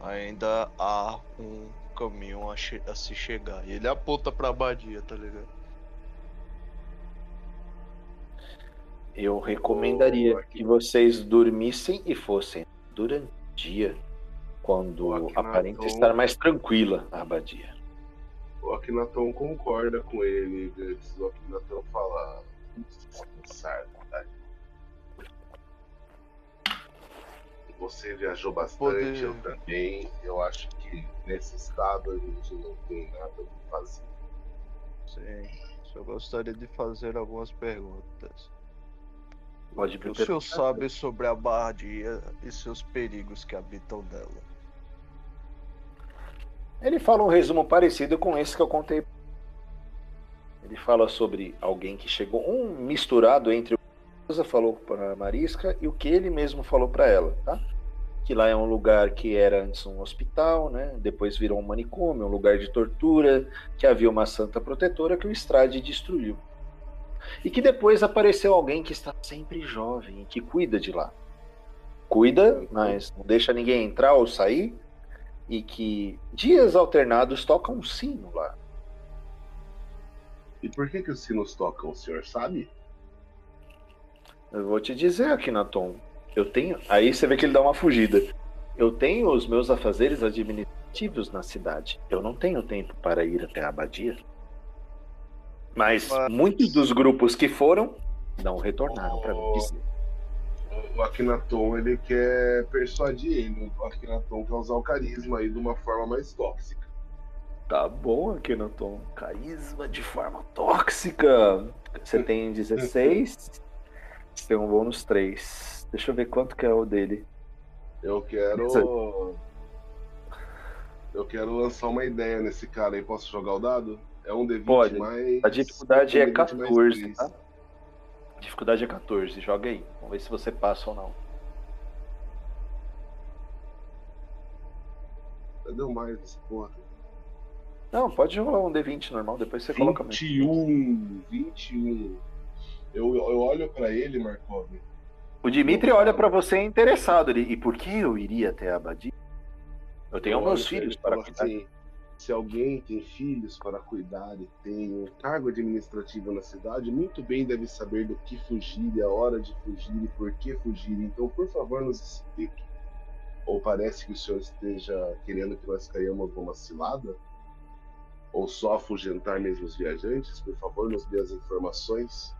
Ainda há um caminho a, che- a se chegar. E ele aponta pra abadia, tá ligado? Eu recomendaria Oh, que vocês dormissem e fossem durante o dia, quando aparenta Tom- estar mais tranquila a abadia. O Akhenaton concorda com ele, Guts. O Akhenaton fala. "Vamos descansar, tá? Você viajou bastante, Poder- eu também. Eu acho que nesse estado a gente não tem nada o que fazer. Sim. Só gostaria de fazer algumas perguntas. Pode O me que o senhor sabe sobre a abadia e seus perigos que habitam nela? Ele fala um resumo parecido com esse que eu contei. Ele fala sobre alguém que chegou, um misturado entre falou para Marisca e o que ele mesmo falou para ela, tá? Que lá é um lugar que era antes um hospital, né? Depois virou um manicômio, um lugar de tortura, que havia uma santa protetora que o Estrade destruiu. E que depois apareceu alguém que está sempre jovem e que cuida de lá. Cuida, mas não deixa ninguém entrar ou sair, e que dias alternados toca um sino lá. E por que, que os sinos tocam, o senhor sabe? Eu vou te dizer aqui, Natom. Eu tenho. Aí você vê que ele dá uma fugida. Eu tenho os meus afazeres administrativos na cidade. Eu não tenho tempo para ir até a abadia. Mas Mas- muitos dos grupos que foram não retornaram para me dizer. O Akhenaton, ele quer persuadir ele. O Akhenaton quer usar o carisma aí de uma forma mais tóxica. Tá bom aqui, Natom. Carisma de forma tóxica. Você tem 16. Você tem um bônus 3. Deixa eu ver quanto que é o dele. Eu quero. Eu quero lançar uma ideia nesse cara aí. Posso jogar o dado? É um D20 Pode. mais. A dificuldade é um D20 mais 14, três. tá? A dificuldade é 14, joga aí. Vamos ver se você passa ou não. Deu mais essa porra. Não, pode rolar um D20 normal, depois você coloca mesmo. 21. 21. Eu, eu olho pra ele, Markov. O Dimitri olha pra você interessado. Ele, e por que eu iria até a abadia? Eu tenho Eu meus filhos para cuidar. assim, se alguém tem filhos para cuidar e tem um cargo administrativo na cidade, muito bem deve saber do que fugir e a hora de fugir e por que fugir. Então, por favor, nos explique. Ou parece que o senhor esteja querendo que nós caiamos numa cilada? Ou só afugentar mesmo os viajantes? Por favor, nos dê as informações.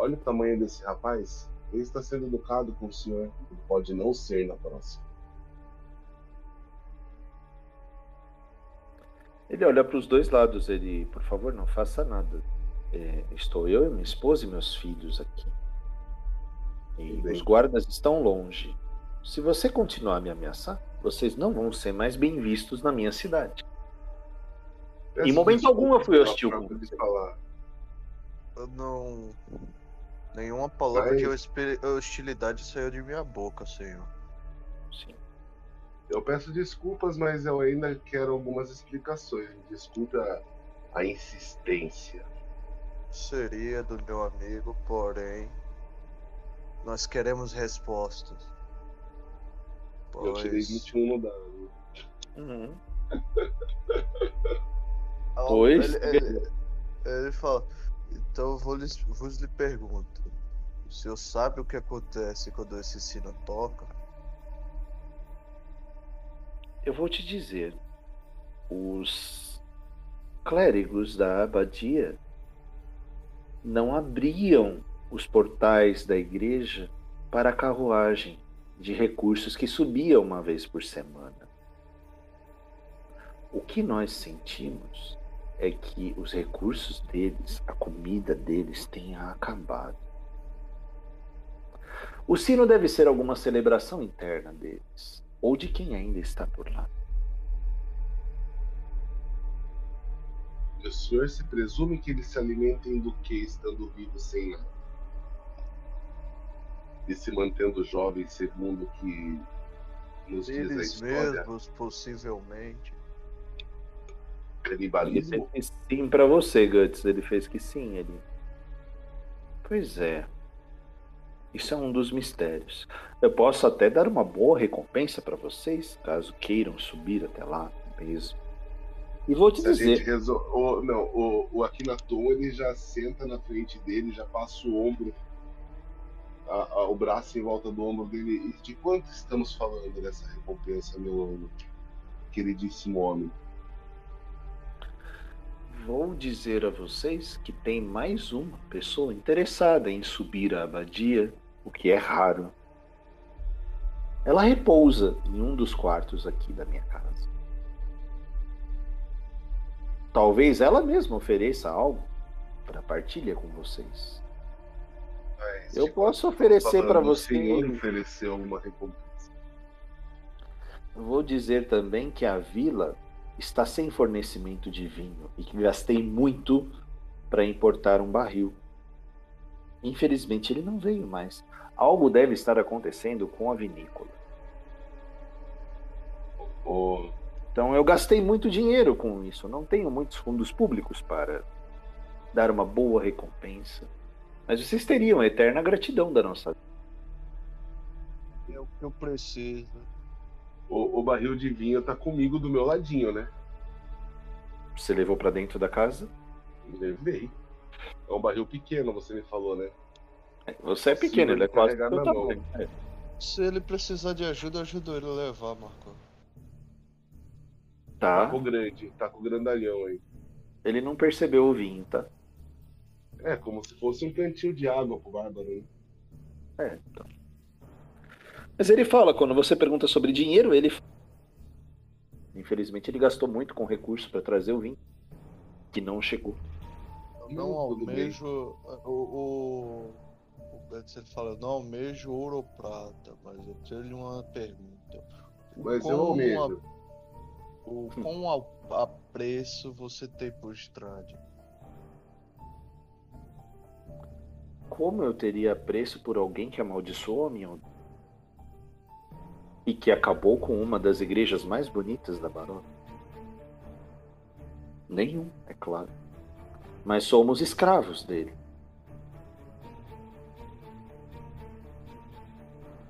Olha o tamanho desse rapaz. Ele está sendo educado com o senhor. Ele pode não ser na próxima. Ele olha para os dois lados. Ele, por favor, não faça nada. É, estou eu e minha esposa e meus filhos aqui. E bem. os guardas estão longe. Se você continuar a me ameaçar, vocês não vão ser mais bem vistos na minha cidade. Em momento algum eu fui hostil com você. falar. Eu não. Nenhuma palavra de Mas- hospi- hostilidade saiu de minha boca, senhor. Sim. Eu peço desculpas, mas eu ainda quero algumas explicações. Desculpa a insistência. Seria do meu amigo, porém. Nós queremos respostas. Eu tirei Pois- 21 no dado. Uhum. Ah, Pois, Ele, ele- ele fala. Então vou vos lhe pergunto. O senhor sabe o que acontece quando esse sino toca? eu vou te dizer, os clérigos da abadia não abriam os portais da igreja para a carruagem de recursos que subia uma vez por semana. O que nós sentimos é que os recursos deles, a comida deles tenha acabado. O sino deve ser alguma celebração interna deles, ou de quem ainda está por lá. O senhor se presume que eles se alimentem do que estando vivos sem nada? E se mantendo jovens segundo o que nos diz a Eles história? mesmos, possivelmente. Ele fez sim para você, Guts. Ele fez que sim. Ele. Pois é. Isso é um dos mistérios. Eu posso até dar uma boa recompensa para vocês, caso queiram subir até lá mesmo. E vou te Se a gente dizer, resol... o, não, o, o Akhenaton ele já senta na frente dele, já passa o ombro, a- a- o braço em volta do ombro dele. E de quanto estamos falando dessa recompensa, meu queridíssimo homem? Vou dizer a vocês que tem mais uma pessoa interessada em subir a abadia, o que é raro. Ela repousa em um dos quartos aqui da minha casa. Talvez ela mesma ofereça algo para partilha com vocês. Mas, Eu de posso oferecer para você. ofereceu uma recompensa. Vou dizer também que a vila está sem fornecimento de vinho e que gastei muito para importar um barril. Infelizmente ele não veio mais. Algo deve estar acontecendo com a vinícola. O, Então eu gastei muito dinheiro com isso. Não tenho muitos fundos públicos para dar uma boa recompensa. Mas vocês teriam a eterna gratidão da nossa. É o que eu preciso. O, o barril de vinho tá comigo do meu ladinho, né? Você levou para dentro da casa? Levei. É um barril pequeno, você me falou, né? Você é pequeno, ele é quase na mão. É. Se ele precisar de ajuda, eu ajudo ele a levar, Marco. Tá. Taco grande, taco grandalhão aí. Ele não percebeu o vinho, tá? É, como se fosse um cantil de água pro bárbaro. né? É, então. Mas ele fala, quando você pergunta sobre dinheiro, ele. Infelizmente ele gastou muito com recurso para trazer o vinho. Que não chegou. Eu não almejo. O, o, o Gantz ele fala, eu não almejo ouro ou prata, mas eu tenho uma pergunta. Mas eu Com almejo. a- O quão a- apreço você tem por Strade? Como eu teria apreço por alguém que amaldiçoou a minha aldeia? E que acabou com uma das igrejas mais bonitas da Barona? Nenhum, é claro. Mas somos escravos dele.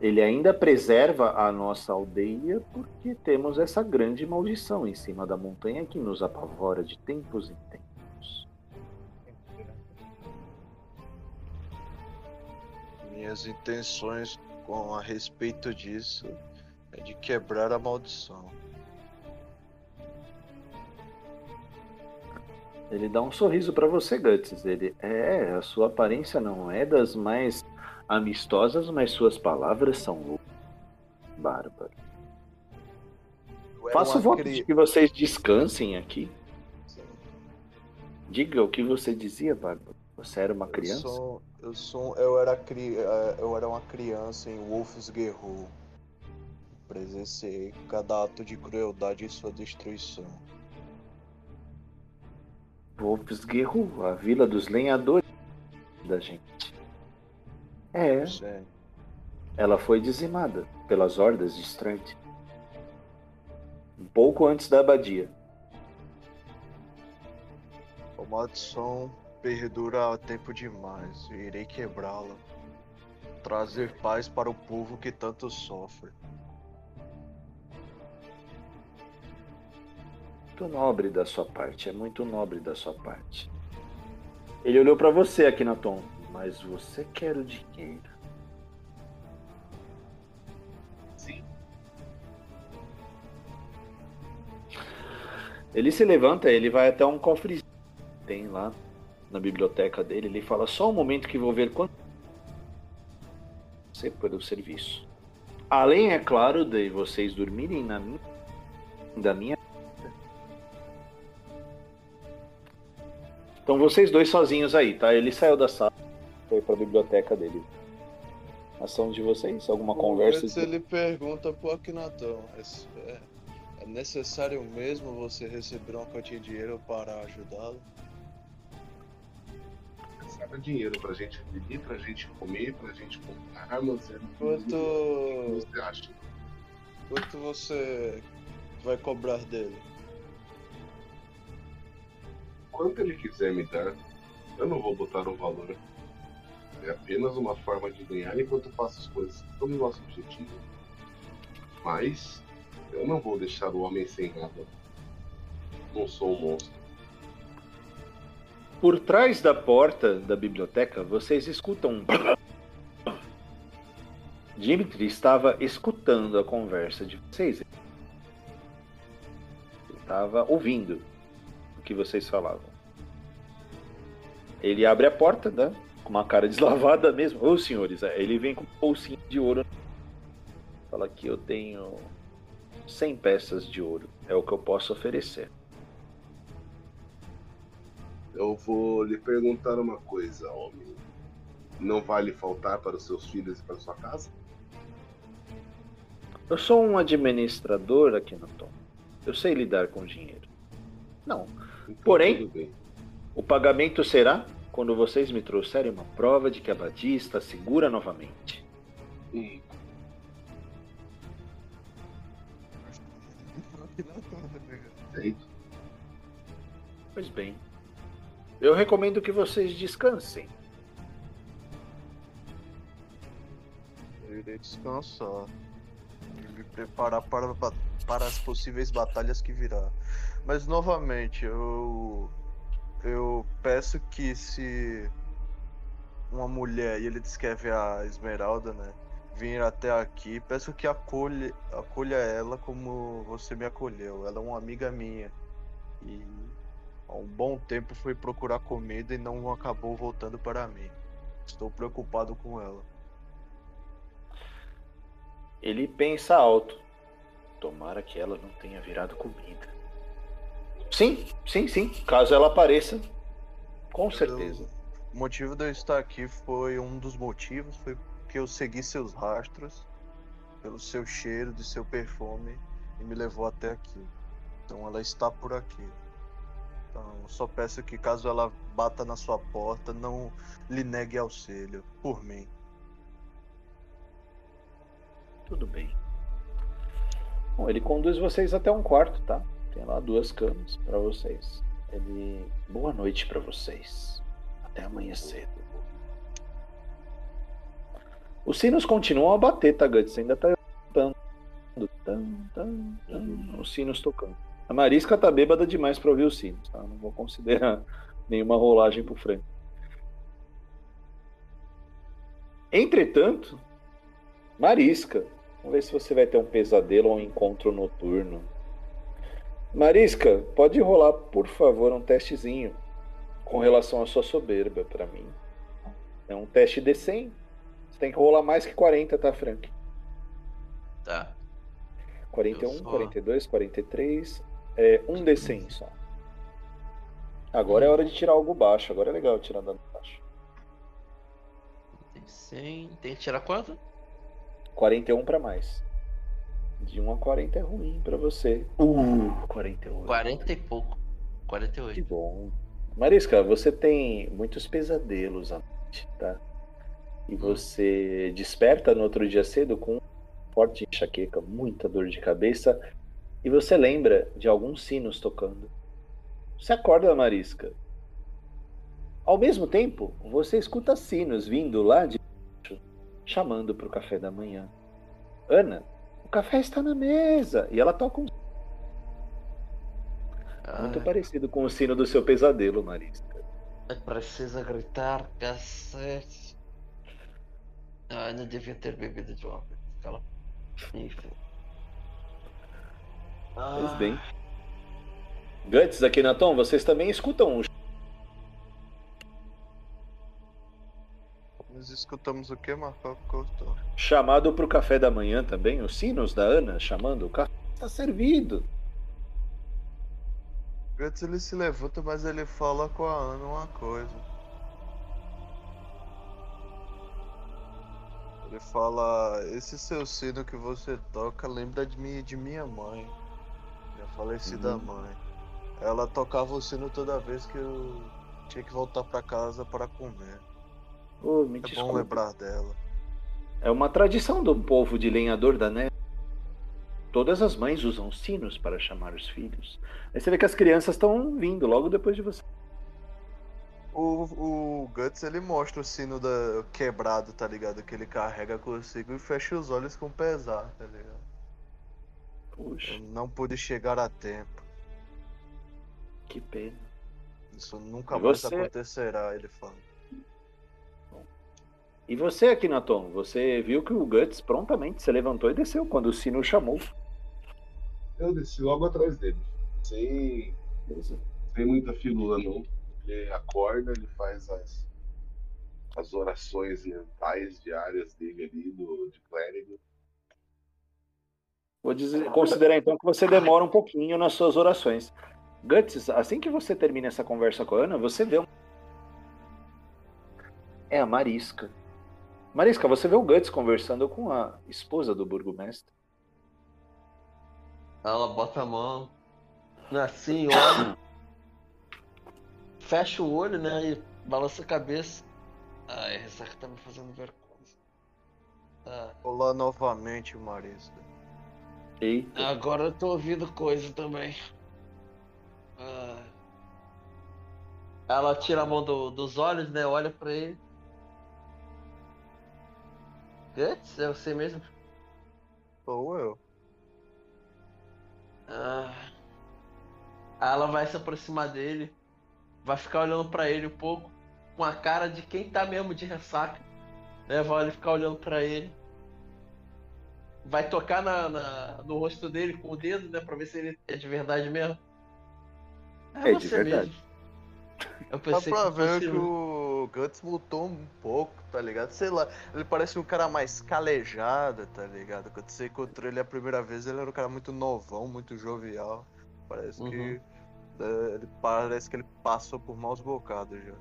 Ele ainda preserva a nossa aldeia porque temos essa grande maldição em cima da montanha que nos apavora de tempos em tempos. Minhas intenções com a respeito disso é de quebrar a maldição. Ele dá um sorriso pra você, Guts. Ele é, a sua aparência não é das mais amistosas, mas suas palavras são. Bárbaro. Eu era Faço voto cri- de que vocês descansem aqui. Diga o que você dizia, Bárbaro. Você era uma Eu criança? sou, eu sou, eu era cri, eh, eu era uma criança em Wolf's Guerrero. Presenciei cada ato de crueldade e sua destruição. Wolf's Guerru, a vila dos lenhadores da gente. É, Sim. ela foi dizimada pelas hordas de Strand. Um pouco antes da abadia. A maldição perdura há tempo demais. Irei quebrá-la. Trazer paz para o povo que tanto sofre. Muito nobre da sua parte, é muito nobre da sua parte. Ele olhou pra você aqui na Tom, mas você quer o dinheiro. Sim. Ele se levanta, ele vai até um cofre tem lá na biblioteca dele. Ele fala: Só um momento que vou ver quanto você pelo serviço. Além, é claro, de vocês dormirem na minha, da minha. Então vocês dois sozinhos aí, tá? Ele saiu da sala, foi para a biblioteca dele. Ação de vocês? Alguma conversa? Antes ele pergunta pro Akhenaton. É, é necessário mesmo você receber uma quantia de dinheiro para ajudá-lo? Sabe dinheiro pra gente viver, pra gente comer, pra gente comprar armas. É Quanto. O que você acha? Quanto você vai cobrar dele? Quanto ele quiser me dar, eu não vou botar um valor. É apenas uma forma de ganhar enquanto faço as coisas estão no nosso objetivo. Mas eu não vou deixar o homem sem nada. Não sou um monstro. Por trás da porta da biblioteca, vocês escutam um. Dimitri estava escutando a conversa de vocês. Ele estava ouvindo o que vocês falavam. Ele abre a porta, né? Com uma cara deslavada mesmo. Ô senhores, é, ele vem com um bolsinho de ouro. Fala que eu tenho 100 peças de ouro. É o que eu posso oferecer. Eu vou lhe perguntar uma coisa, homem. Não vai lhe faltar para os seus filhos e para sua casa? Eu sou um administrador aqui no Tom. Eu sei lidar com dinheiro. Não. Então, Porém-. O pagamento será quando vocês me trouxerem uma prova de que a Badia está segura novamente. Hum. Pois bem. Eu recomendo que vocês descansem. Eu irei descansar. E me preparar para, para as possíveis batalhas que virá. Mas novamente, eu. Eu peço que se uma mulher, e ele descreve a Esmeralda, né? Vir até aqui, peço que acolha, acolha ela como você me acolheu. Ela é uma amiga minha. E há um bom tempo foi procurar comida e não acabou voltando para mim. Estou preocupado com ela. Ele pensa alto. Tomara que ela não tenha virado comida. Sim, sim, sim. Caso ela apareça, com certeza. O motivo de eu estar aqui foi um dos motivos, foi que eu segui seus rastros, pelo seu cheiro, de seu perfume, e me levou até aqui. Então ela está por aqui. Então eu só peço que caso ela bata na sua porta, não lhe negue auxílio, por mim. Tudo bem. Bom, ele conduz vocês até um quarto, tá? Tem lá duas camas para vocês. Ele. Boa noite para vocês. Até amanhã cedo. Os sinos continuam a bater, tá, Guts? Ainda tá tan, os sinos tocando. A Marisca tá bêbada demais pra ouvir os sinos, tá? Não vou considerar nenhuma rolagem pro Frank. Entretanto, Marisca, vamos ver se você vai ter um pesadelo ou um encontro noturno. Marisca, pode rolar, por favor, um testezinho com relação à sua soberba pra mim. É um teste de 100. Você tem que rolar mais que 40, tá, Frank? Tá. 41, Eu só- 42, 43. É um de 100 só. Agora é hora de tirar algo baixo. Agora é legal tirar dano baixo. Tem 100. Tem que tirar quanto? 41 pra mais. De 1 a 40 é ruim pra você. Uh, 48. 40 e pouco. Que 48. bom. Marisca, você tem muitos pesadelos à noite, tá? E você desperta no outro dia cedo com forte enxaqueca, muita dor de cabeça, e você lembra de alguns sinos tocando. Você acorda, Marisca. Ao mesmo tempo, você escuta sinos vindo lá de baixo, chamando para o café da manhã. Ana, o café está na mesa! E ela toca um muito Ah, parecido com o sino do seu pesadelo, Marisca. precisa gritar, cacete. Ah, não devia ter bebido de vez. Cala. Enfim. Pois Ah, bem. Guts, aqui na Tom, vocês também escutam um Nós escutamos o que, Marco? Cortou. chamado pro café da manhã também, os sinos da Ana chamando o café. Está servido. Guts ele se levanta, mas ele fala com a Ana uma coisa. Ele fala, esse seu sino que você toca lembra de, mim, de minha mãe. Minha falecida Uhum. mãe. Ela tocava o sino toda vez que eu tinha que voltar pra casa para comer. Oh, me É bom desculpe. lembrar dela. É uma tradição do povo de lenhador da neve. Todas as mães usam sinos para chamar os filhos. Aí você vê que as crianças estão vindo logo depois de você. O, o Guts ele mostra o sino da, quebrado, tá ligado? Que ele carrega consigo e fecha os olhos com pesar, tá ligado? Puxa, Eu não pude chegar a tempo. que pena. Isso nunca E mais você? acontecerá, ele fala. E você aqui na Tom, você viu que o Guts prontamente se levantou e desceu quando o sino chamou. Eu desci logo atrás dele. Sem, sem muita filula, não. Ele acorda, ele faz as, as orações mentais diárias dele ali, do, de clérigo. Vou dizer- considerar então que você demora um pouquinho nas suas orações. Guts, assim que você termina essa conversa com a Ana, você vê um... É a Marisca. Marisca, você vê o Guts conversando com a esposa do burgomestre. Ela bota a mão assim, olha. fecha o olho, né? E balança a cabeça. Ai, a ressaca tá me fazendo vergonha. Ah, Olá novamente, Marista. Eita. agora eu tô ouvindo coisa também. Ah. Ela tira a mão do- dos olhos, né? Olha pra ele. Guts, é você mesmo? Sou eu. Ah. Ela vai se aproximar dele, vai ficar olhando pra ele um pouco, com a cara de quem tá mesmo de ressaca. Né? Vai ficar olhando pra ele. Vai tocar na, na- no rosto dele com o dedo, né? Pra ver se ele é de verdade mesmo. É de verdade. mesmo. Eu Dá pensei pra que ver que o- o Guts mudou um pouco, tá ligado? Sei lá, ele parece um cara mais calejado, tá ligado? Quando você encontrou ele a primeira vez, ele era um cara muito novão, muito jovial. Parece Uhum. que. é, ele parece que ele passou por maus bocados já.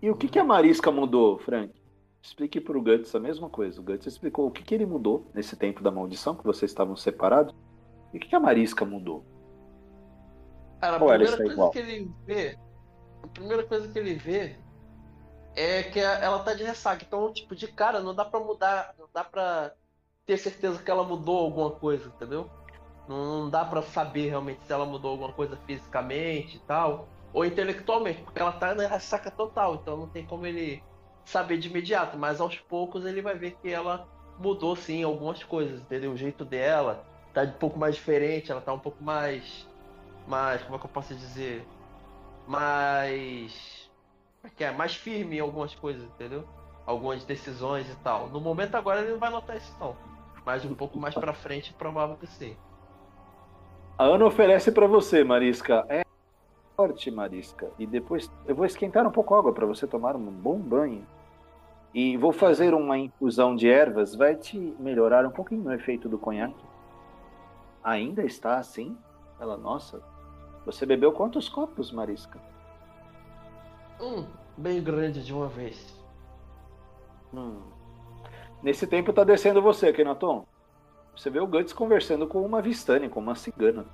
E o que, que a Marisca mudou, Frank? Explique pro Guts a mesma coisa. O Guts explicou o que, que ele mudou nesse tempo da maldição, que vocês estavam separados. E o que, que a Marisca mudou? Cara, a Ou primeira coisa igual? que ele vê. A primeira coisa que ele vê é que ela tá de ressaca. Então, tipo, de cara, não dá pra mudar. Não dá pra ter certeza que ela mudou alguma coisa, entendeu? Não dá pra saber realmente se ela mudou alguma coisa fisicamente e tal. Ou intelectualmente, porque ela tá na ressaca total. Então não tem como ele saber de imediato. Mas aos poucos ele vai ver que ela mudou sim algumas coisas, entendeu? O jeito dela tá um pouco mais diferente, ela tá um pouco mais mais, como é que eu posso dizer? Mais. É que é? Mais firme em algumas coisas, entendeu? Algumas decisões e tal. No momento agora ele não vai notar isso não. Mas um pouco mais pra frente, provável que sim. A Ana oferece pra você, Marisca. É forte, Marisca. E depois eu vou esquentar um pouco água pra você tomar um bom banho. E vou fazer uma infusão de ervas, vai te melhorar um pouquinho o efeito do conhaque. Ainda está assim? Ela, nossa. Você bebeu quantos copos, Marisca? Hum, bem grande de uma vez. Hum. Nesse tempo tá descendo você, Kenaton. Você vê o Guts conversando com uma Vistani, com uma cigana.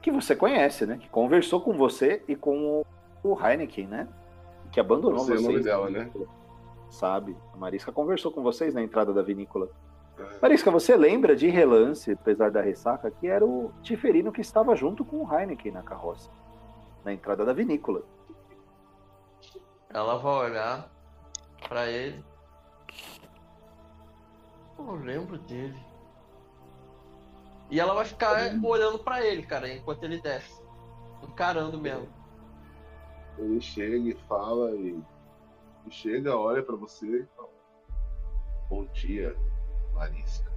Que você conhece, né? Que conversou com você e com o, o Heineken, né? Que abandonou Não sei o nome dela, né? Sabe? A Marisca conversou com vocês na entrada da vinícola. Marisca, você lembra de relance, apesar da ressaca, que era o Tiferino que estava junto com o Heineken na carroça. Na entrada da vinícola. Ela vai olhar pra ele. Eu não lembro dele. E ela vai ficar olhando pra ele, cara, enquanto ele desce. Encarando mesmo. Ele chega e fala e. e chega, olha pra você e fala. Bom dia, Marisca.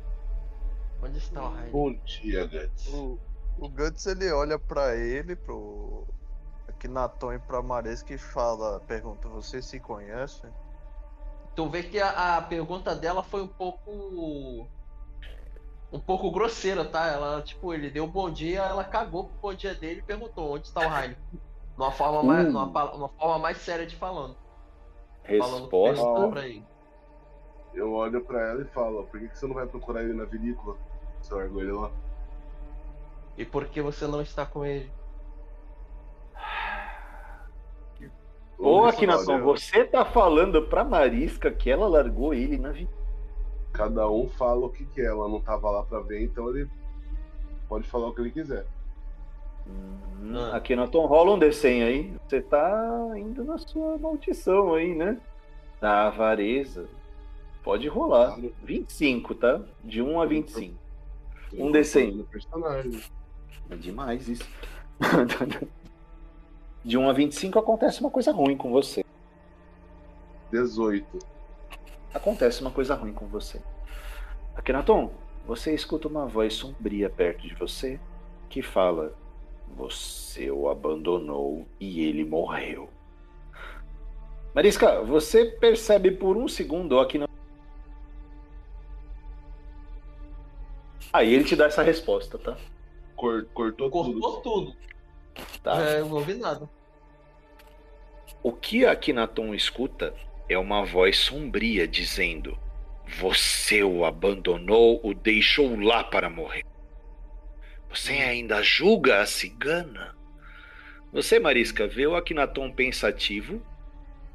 Onde está o Raio? Bom dia, Guts. O, O Guts ele olha pra ele, pro Akinaton e pra Maresca e fala, pergunta, você se conhece? Tu vê que a, a pergunta dela foi um pouco. Um pouco grosseira, tá? Ela, tipo, ele deu um bom dia, ela cagou pro bom dia dele e perguntou onde está o Raio. Numa forma, mais, Hum. numa, numa forma mais séria de falando. Falando Resposta. perguntando pra ele. Eu olho pra ela e falo, por que, que você não vai procurar ele na vinícola? Você largou ele lá? E por que você não está com ele? Ô, Akinaton, você tá falando pra Marisca que ela largou ele na vida. Cada um fala o que quer. Ela não tava lá pra ver, então ele pode falar o que ele quiser. Hum, Ah. Akinaton, rola um D100 aí. Você tá indo na sua maldição aí, né? Da avareza. Pode rolar. Claro. 25, tá? De 1 a 25. Um Eu D100. tô no personagem. É demais isso. De 1 a 25 acontece uma coisa ruim com você. 18. Acontece uma coisa ruim com você. Akhenaton, você escuta uma voz sombria perto de você que fala: Você o abandonou e ele morreu. Marisca, você percebe por um segundo aqui na. Aí ele te dá essa resposta, tá? Cor- cortou, Cortou tudo. tudo. Tá. É, eu não ouvi nada. O que a Akhenaton escuta é uma voz sombria dizendo: Você o abandonou, o deixou lá para morrer. Você ainda julga a cigana? Você, Marisca, vê o Akhenaton pensativo,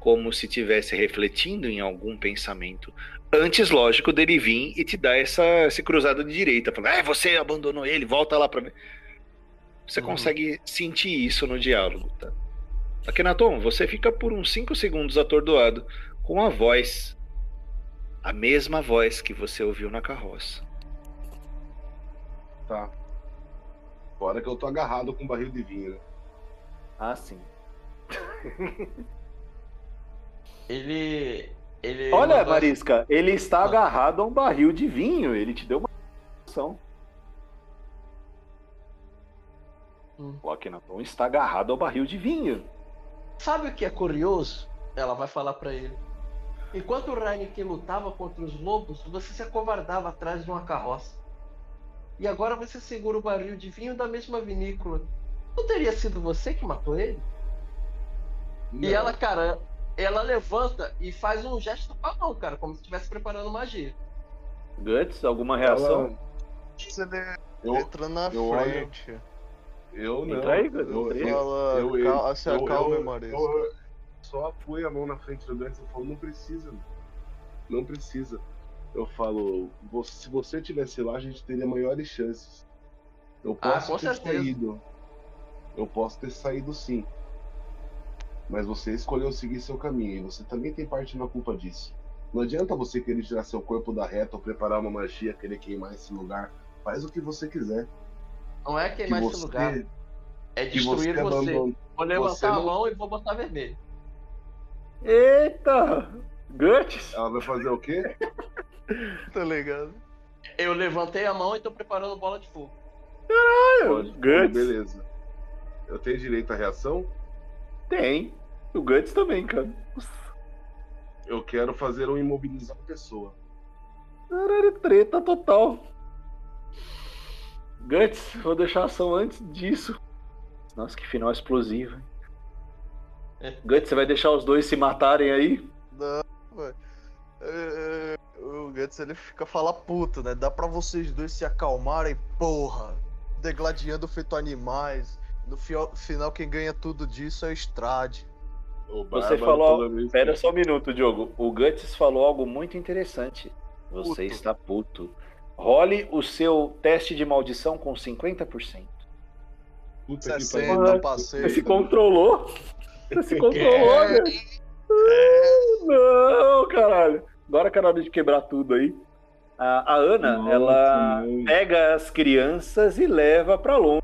como se estivesse refletindo em algum pensamento. Antes, lógico, dele vir e te dar essa, esse cruzado de direita. Falar, é, você abandonou ele, volta lá para mim. Você Uhum. consegue sentir isso no diálogo, tá? Akhenaton, você fica por uns 5 segundos atordoado com a voz. A mesma voz que você ouviu na carroça. Tá. Fora que eu tô agarrado com um barril de vinho, né? Ah, sim. Ele. Ele. Olha, mandou Marisca, ele está agarrado a um barril de vinho. Ele te deu uma ação. Hum. O Akhenaton está agarrado ao barril de vinho. Sabe o que é curioso? Ela vai falar pra ele. Enquanto o Reineken lutava contra os lobos, você se acovardava atrás de uma carroça. E agora você segura o barril de vinho da mesma vinícola. Não teria sido você que matou ele? E Não. ela, cara, ela levanta e faz um gesto com a mão, cara, como se estivesse preparando magia. Guts, alguma reação? Ele Eu, entra na eu olho- frente. eu não. Entra aí, Guts, eu, eu, Fala, eu, eu, cal- se acalme, eu- Marisca. eu só apoio a mão na frente do Guts e falo, não precisa, mano. não precisa. Eu falo, "Vo- se você tivesse lá, a gente teria maiores chances. Eu Ah, posso com ter certeza. saído. Eu posso ter saído sim. Mas você escolheu seguir seu caminho e você também tem parte na culpa disso. Não adianta você querer tirar seu corpo da reta ou preparar uma magia, querer queimar esse lugar. Faz o que você quiser. Não é Que queimar esse você, lugar, é que destruir você. abandonou- Vou levantar você a não- mão e vou botar vermelho. Eita! Guts! Ela vai fazer o quê? Tá ligado? Eu levantei a mão e tô preparando bola de fogo. Pode, Guts. beleza. Eu tenho direito à reação? Tem. O Guts também, cara. Eu quero fazer um imobilizar a pessoa. Caralho, treta total. Guts, vou deixar a ação antes disso. Nossa, que final explosivo. hein? É. Guts, você vai deixar os dois se matarem aí? Não, velho. É, o Guts ele fica fala puto, né? Dá pra vocês dois se acalmarem, porra. Degladiando feito animais. No final, quem ganha tudo disso é o Strade. O Você falou- toda vez que- Pera só um minuto, Diogo. O Guts falou algo muito interessante. Você Puto. está puto. Role o seu teste de maldição com 50%. Puta que 60 pariu. passei. Você se controlou? Você se controlou, né? Não, caralho. Agora que é hora de quebrar tudo aí. A, a Ana, Nossa, ela mãe. pega as crianças e leva pra longe.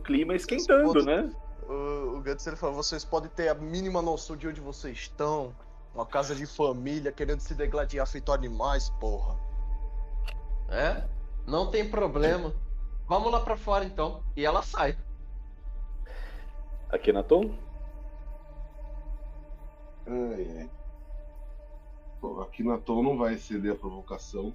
O clima esquentando, Vocês né? O, o Guts ele falou: vocês podem ter a mínima noção de onde vocês estão. Uma casa de família querendo se degladiar feito animais, porra. É? Não tem problema. Vamos lá pra fora então. E ela sai. Akhenaton? Ai, ai. Bom, aqui na Tom não vai ceder a provocação.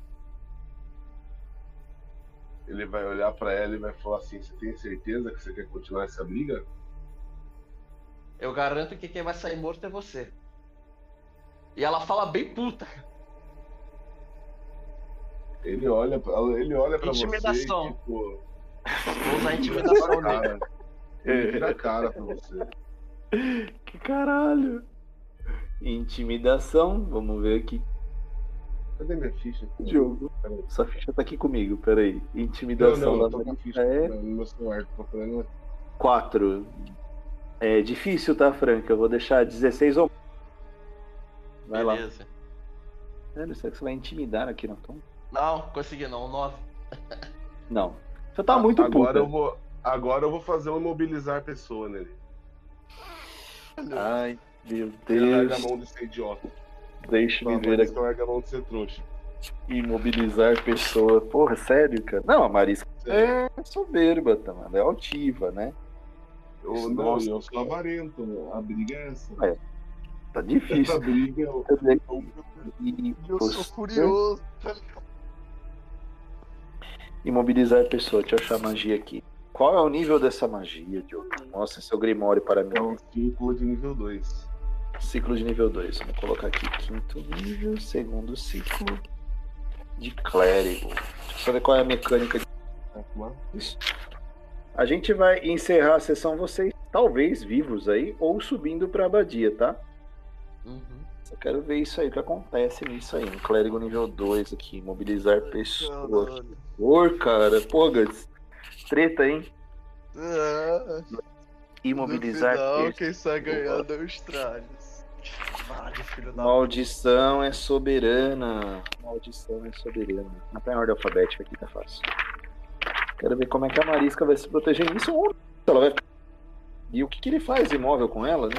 Ele vai olhar pra ela e vai falar assim: Você tem certeza que você quer continuar essa briga? Eu garanto que quem vai sair morto é você. E ela fala bem puta. Ele olha pra, ele olha pra você. Intimidação. E, tipo, Vou usar a intimidação cara, ele vira a cara pra você. Que caralho! Intimidação, vamos ver aqui. Cadê minha ficha? Diogo. Peraí. Sua ficha tá aqui comigo, peraí. Não, Intimidação não, tô da ficha é no meu celular, tô procurando. 4. É difícil, tá, Franca? Eu vou deixar 16 ou. Vai lá. Beleza. Sério, será que você vai intimidar aqui na Tom? Não, consegui não. 9. Não. Você tá muito agora puta. eu vou Agora eu vou fazer um imobilizar pessoa nele. Ai, meu Ele larga a Deus. mão de ser idiota. Deixa me Não, ver aqui. larga a mão de ser trouxa. Imobilizar pessoa. Porra, sério, cara? Não, a Marisca é soberba, tá, mano? É altiva, né? Eu, não, Nossa. eu sou avarento. A briga é essa. É. Tá difícil. Essa briga é o- E Eu sou você- furioso. Imobilizar a pessoa. Deixa eu achar a magia aqui. Qual é o nível dessa magia, Diogo? Mostra seu Grimório para mim. é um círculo de nível 2. Ciclo de nível 2. Vamos colocar aqui quinto nível, segundo ciclo de clérigo. Deixa eu só ver qual é a mecânica de isso. A gente vai encerrar a sessão vocês talvez vivos aí ou subindo pra abadia, tá? Uhum. Só quero ver isso aí, o que acontece nisso aí. Um clérigo nível 2 aqui, mobilizar pessoa. Caralho. Por cara, pô, Guts. Treta, hein? Ah, Imobilizar no final, quem sai ganhando é o Stralhos. Maldição é soberana. Maldição é soberana. Não tá em ordem alfabética aqui, tá fácil. Quero ver como é que a Marisca vai se proteger nisso. Ela vai. E o que, que ele faz imóvel com ela, né?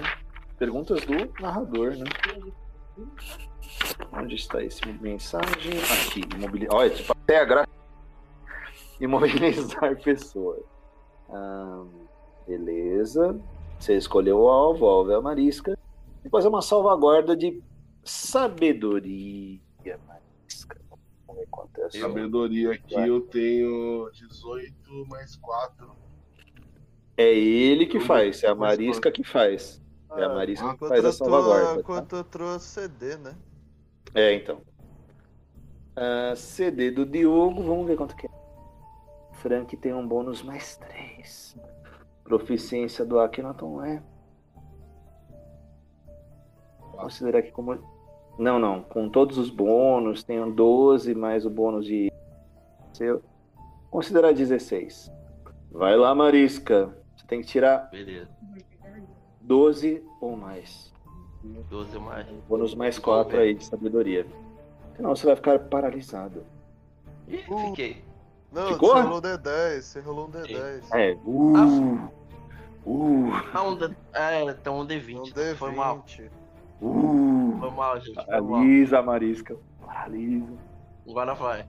Perguntas do narrador, né? Onde está esse mensagem? Aqui, imobilizar. Olha, tipo, até a graça. Imobilizar pessoa. Ah, beleza. Você escolheu o alvo, alvo é a Marisca. Depois é uma salvaguarda de sabedoria, Marisca. Vamos ver quanto é. Sabedoria aqui eu tenho 18 mais 4. É ele que faz, é a Marisca que faz. É a Ah, Marisca que faz a salvaguarda. tá? Enquanto eu trouxe CD, né? É, então. Ah, CD do Diogo, vamos ver quanto que é. Frank tem um bônus mais 3. Proficiência do Akhenaton é. Considerar aqui como. Não, não. Com todos os bônus, um 12 mais o bônus de. Seu. Considerar 16. Vai lá, Marisca. Você tem que tirar Beleza. 12 ou mais. 12 mais. Bônus mais 4 aí de sabedoria. Senão você vai ficar paralisado. Ih, Uh. fiquei. Não, Ficou? você rolou um D10, você rolou um D10. É. Uh, uh, Ah, um D... É, então um D20. Um então Foi mal. D20. uh. Foi mal, gente. Paralisa, Marisca. Paralisa. Agora vai.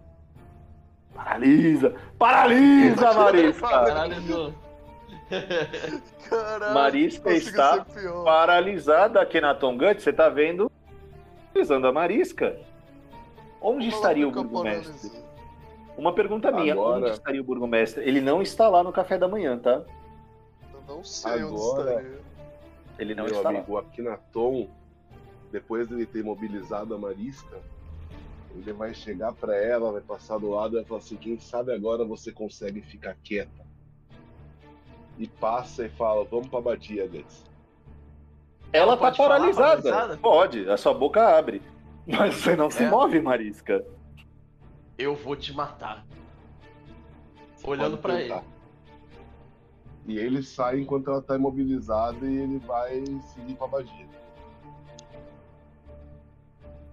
Paralisa. Paralisa, Marisca. Paralisou. Caralho, Marisca está. Paralisada aqui na Tongut. Você tá vendo? Paralisando a Marisca. Onde estaria o fica burgomestre? Uma pergunta minha. Agora- Onde estaria o burgomestre? Ele não está lá no café da manhã, tá? Eu não sei onde Agora- estaria. Ele não Meu está lá. amigo, o Akhenaton, depois dele ter mobilizado a Marisca, ele vai chegar pra ela, vai passar do lado e vai falar assim: quem sabe agora você consegue ficar quieta. E passa e fala: vamos pra abadia, Guts. Ela, Ela tá paralisada. paralisada? Pode, a sua boca abre. Mas você não se É. move, Marisca. Eu vou te matar. Você Olhando pra tentar. E ele sai enquanto ela tá imobilizada e ele vai seguir pra abadia.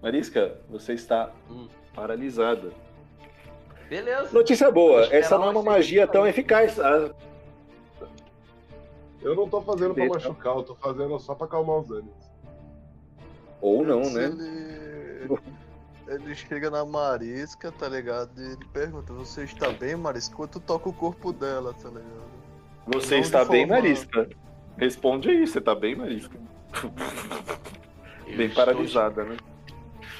Marisca, você está Hum. paralisada. Beleza. Notícia boa, essa não é uma magia tão eficaz. Ah, Eu não tô fazendo pra machucar, eu tô fazendo só pra acalmar os ânimos. Ou não, né? Ele... ele chega na Marisca, tá ligado? E ele pergunta, você está bem, Marisca? Quando toca o corpo dela, tá ligado? Você Não está bem, Marisca? Responde aí, você tá bem, Marisca? bem paralisada, né?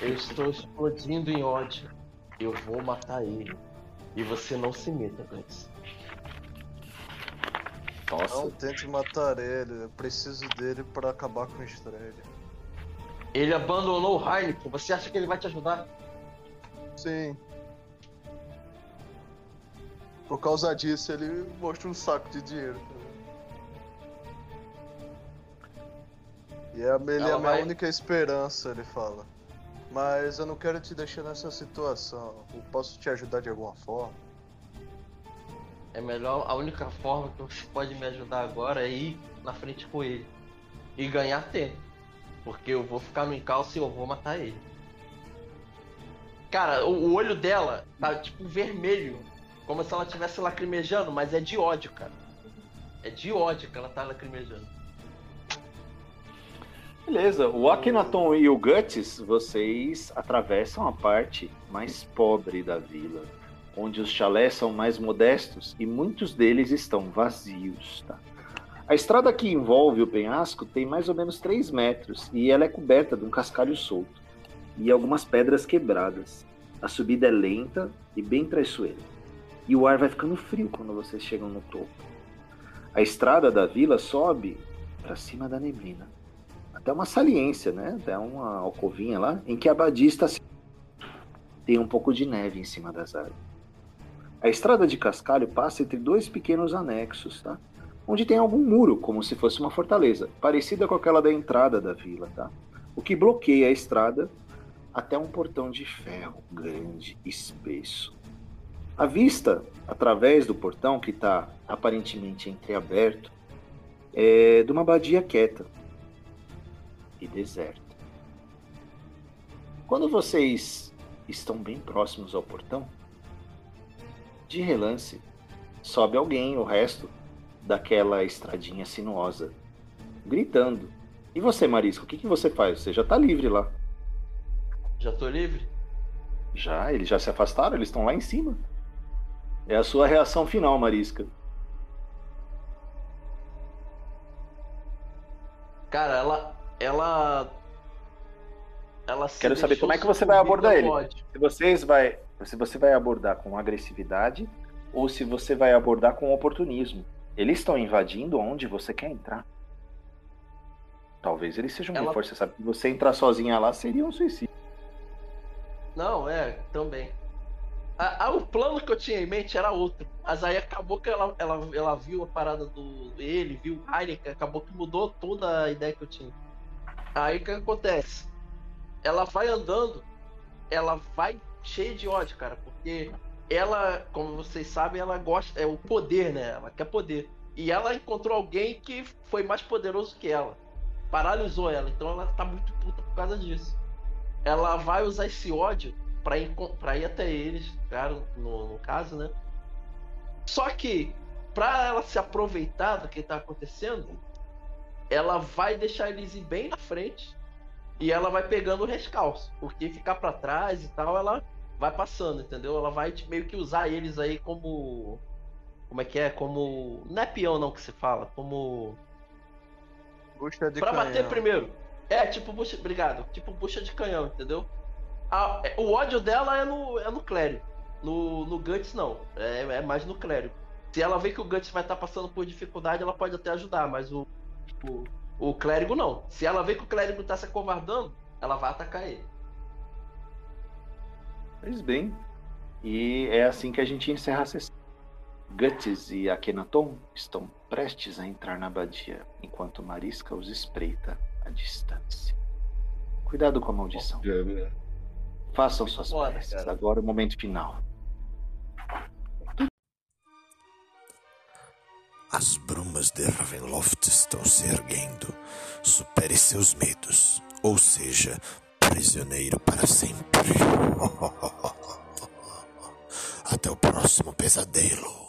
Eu estou explodindo em ódio. Eu vou matar ele. E você não se meta, Gantz. Nossa. Não tente matar ele. Eu preciso dele para acabar com a estrela. Ele abandonou o Heineken. Você acha que ele vai te ajudar? Sim. Por causa disso, ele mostra um saco de dinheiro. E é, ele é a minha vai... única esperança, ele fala. Mas eu não quero te deixar nessa situação. Eu posso te ajudar de alguma forma? É melhor, a única forma que você pode me ajudar agora é ir na frente com ele. E ganhar tempo. Porque eu vou ficar no encalço e eu vou matar ele. Cara, o, olho dela tá tipo vermelho. Como se ela estivesse lacrimejando, mas é de ódio, cara. É de ódio que ela tá lacrimejando. Beleza, o Akhenaton e o Guts, vocês atravessam a parte mais pobre da vila, onde os chalés são mais modestos e muitos deles estão vazios, tá? A estrada que envolve o penhasco tem mais ou menos 3 metros e ela é coberta de um cascalho solto e algumas pedras quebradas. A subida é lenta e bem traiçoeira. E o ar vai ficando frio quando vocês chegam no topo. A estrada da vila sobe para cima da neblina. Até uma saliência, né? Até uma alcovinha lá, em que a abadista tem um pouco de neve em cima das árvores. A estrada de cascalho passa entre dois pequenos anexos, tá? onde tem algum muro, como se fosse uma fortaleza, parecida com aquela da entrada da vila, tá? O que bloqueia a estrada até um portão de ferro grande, espesso. A vista, através do portão que está aparentemente entreaberto, é de uma abadia quieta e deserta. Quando vocês estão bem próximos ao portão, de relance, sobe alguém, o resto daquela estradinha sinuosa, gritando. E você, Marisco, o que, que você faz? Você já tá livre lá. Já tô livre? Já, eles já se afastaram, eles estão lá em cima. É a sua reação final, Marisca. Cara, ela. Ela. Ela Quero saber como é que você vai abordar ele. Se vocês vai, se você vai abordar com agressividade ou se você vai abordar com oportunismo. Eles estão invadindo onde você quer entrar. Talvez eles sejam Ela... reforço. Você sabe que você entrar sozinha lá seria um suicídio. Não, é, também. A, a, o plano que eu tinha em mente era outro. Mas aí acabou que ela, ela, ela viu a parada do ele, viu o Heineken, acabou que mudou toda a ideia que eu tinha. Aí o que acontece? Ela vai andando, ela vai cheia de ódio, cara, porque ela, como vocês sabem, ela gosta. É o poder, né? Ela quer poder. E ela encontrou alguém que foi mais poderoso que ela. Paralisou ela. Então ela tá muito puta por causa disso. Ela vai usar esse ódio pra ir, pra ir até eles, cara, no, no caso, né? Só que, pra ela se aproveitar do que tá acontecendo, ela vai deixar eles ir bem na frente e ela vai pegando o rescalço. Porque ficar para trás e tal, ela vai passando, entendeu? Ela vai meio que usar eles aí como. Como é que é? Como. Não é peão não que se fala, como. Bucha de pra canhão. bater primeiro. É, tipo bucha. Obrigado. Tipo bucha de canhão, entendeu? A, é, o ódio dela é no, é no Clério. No, no Guts não. É, é mais no Clério. Se ela vê que o Guts vai estar tá passando por dificuldade, ela pode até ajudar, mas o, o, o clérigo não. Se ela vê que o clérigo tá se acovardando, ela vai atacar ele. Pois bem. E é assim que a gente encerra a sessão. Guts e Akhenaton estão prestes a entrar na abadia, enquanto Marisca os espreita à distância. Cuidado com a maldição. Façam suas preces. Agora é o momento final. As brumas de Ravenloft estão se erguendo. Supere seus medos. Ou seja, prisioneiro para sempre. Até o próximo pesadelo.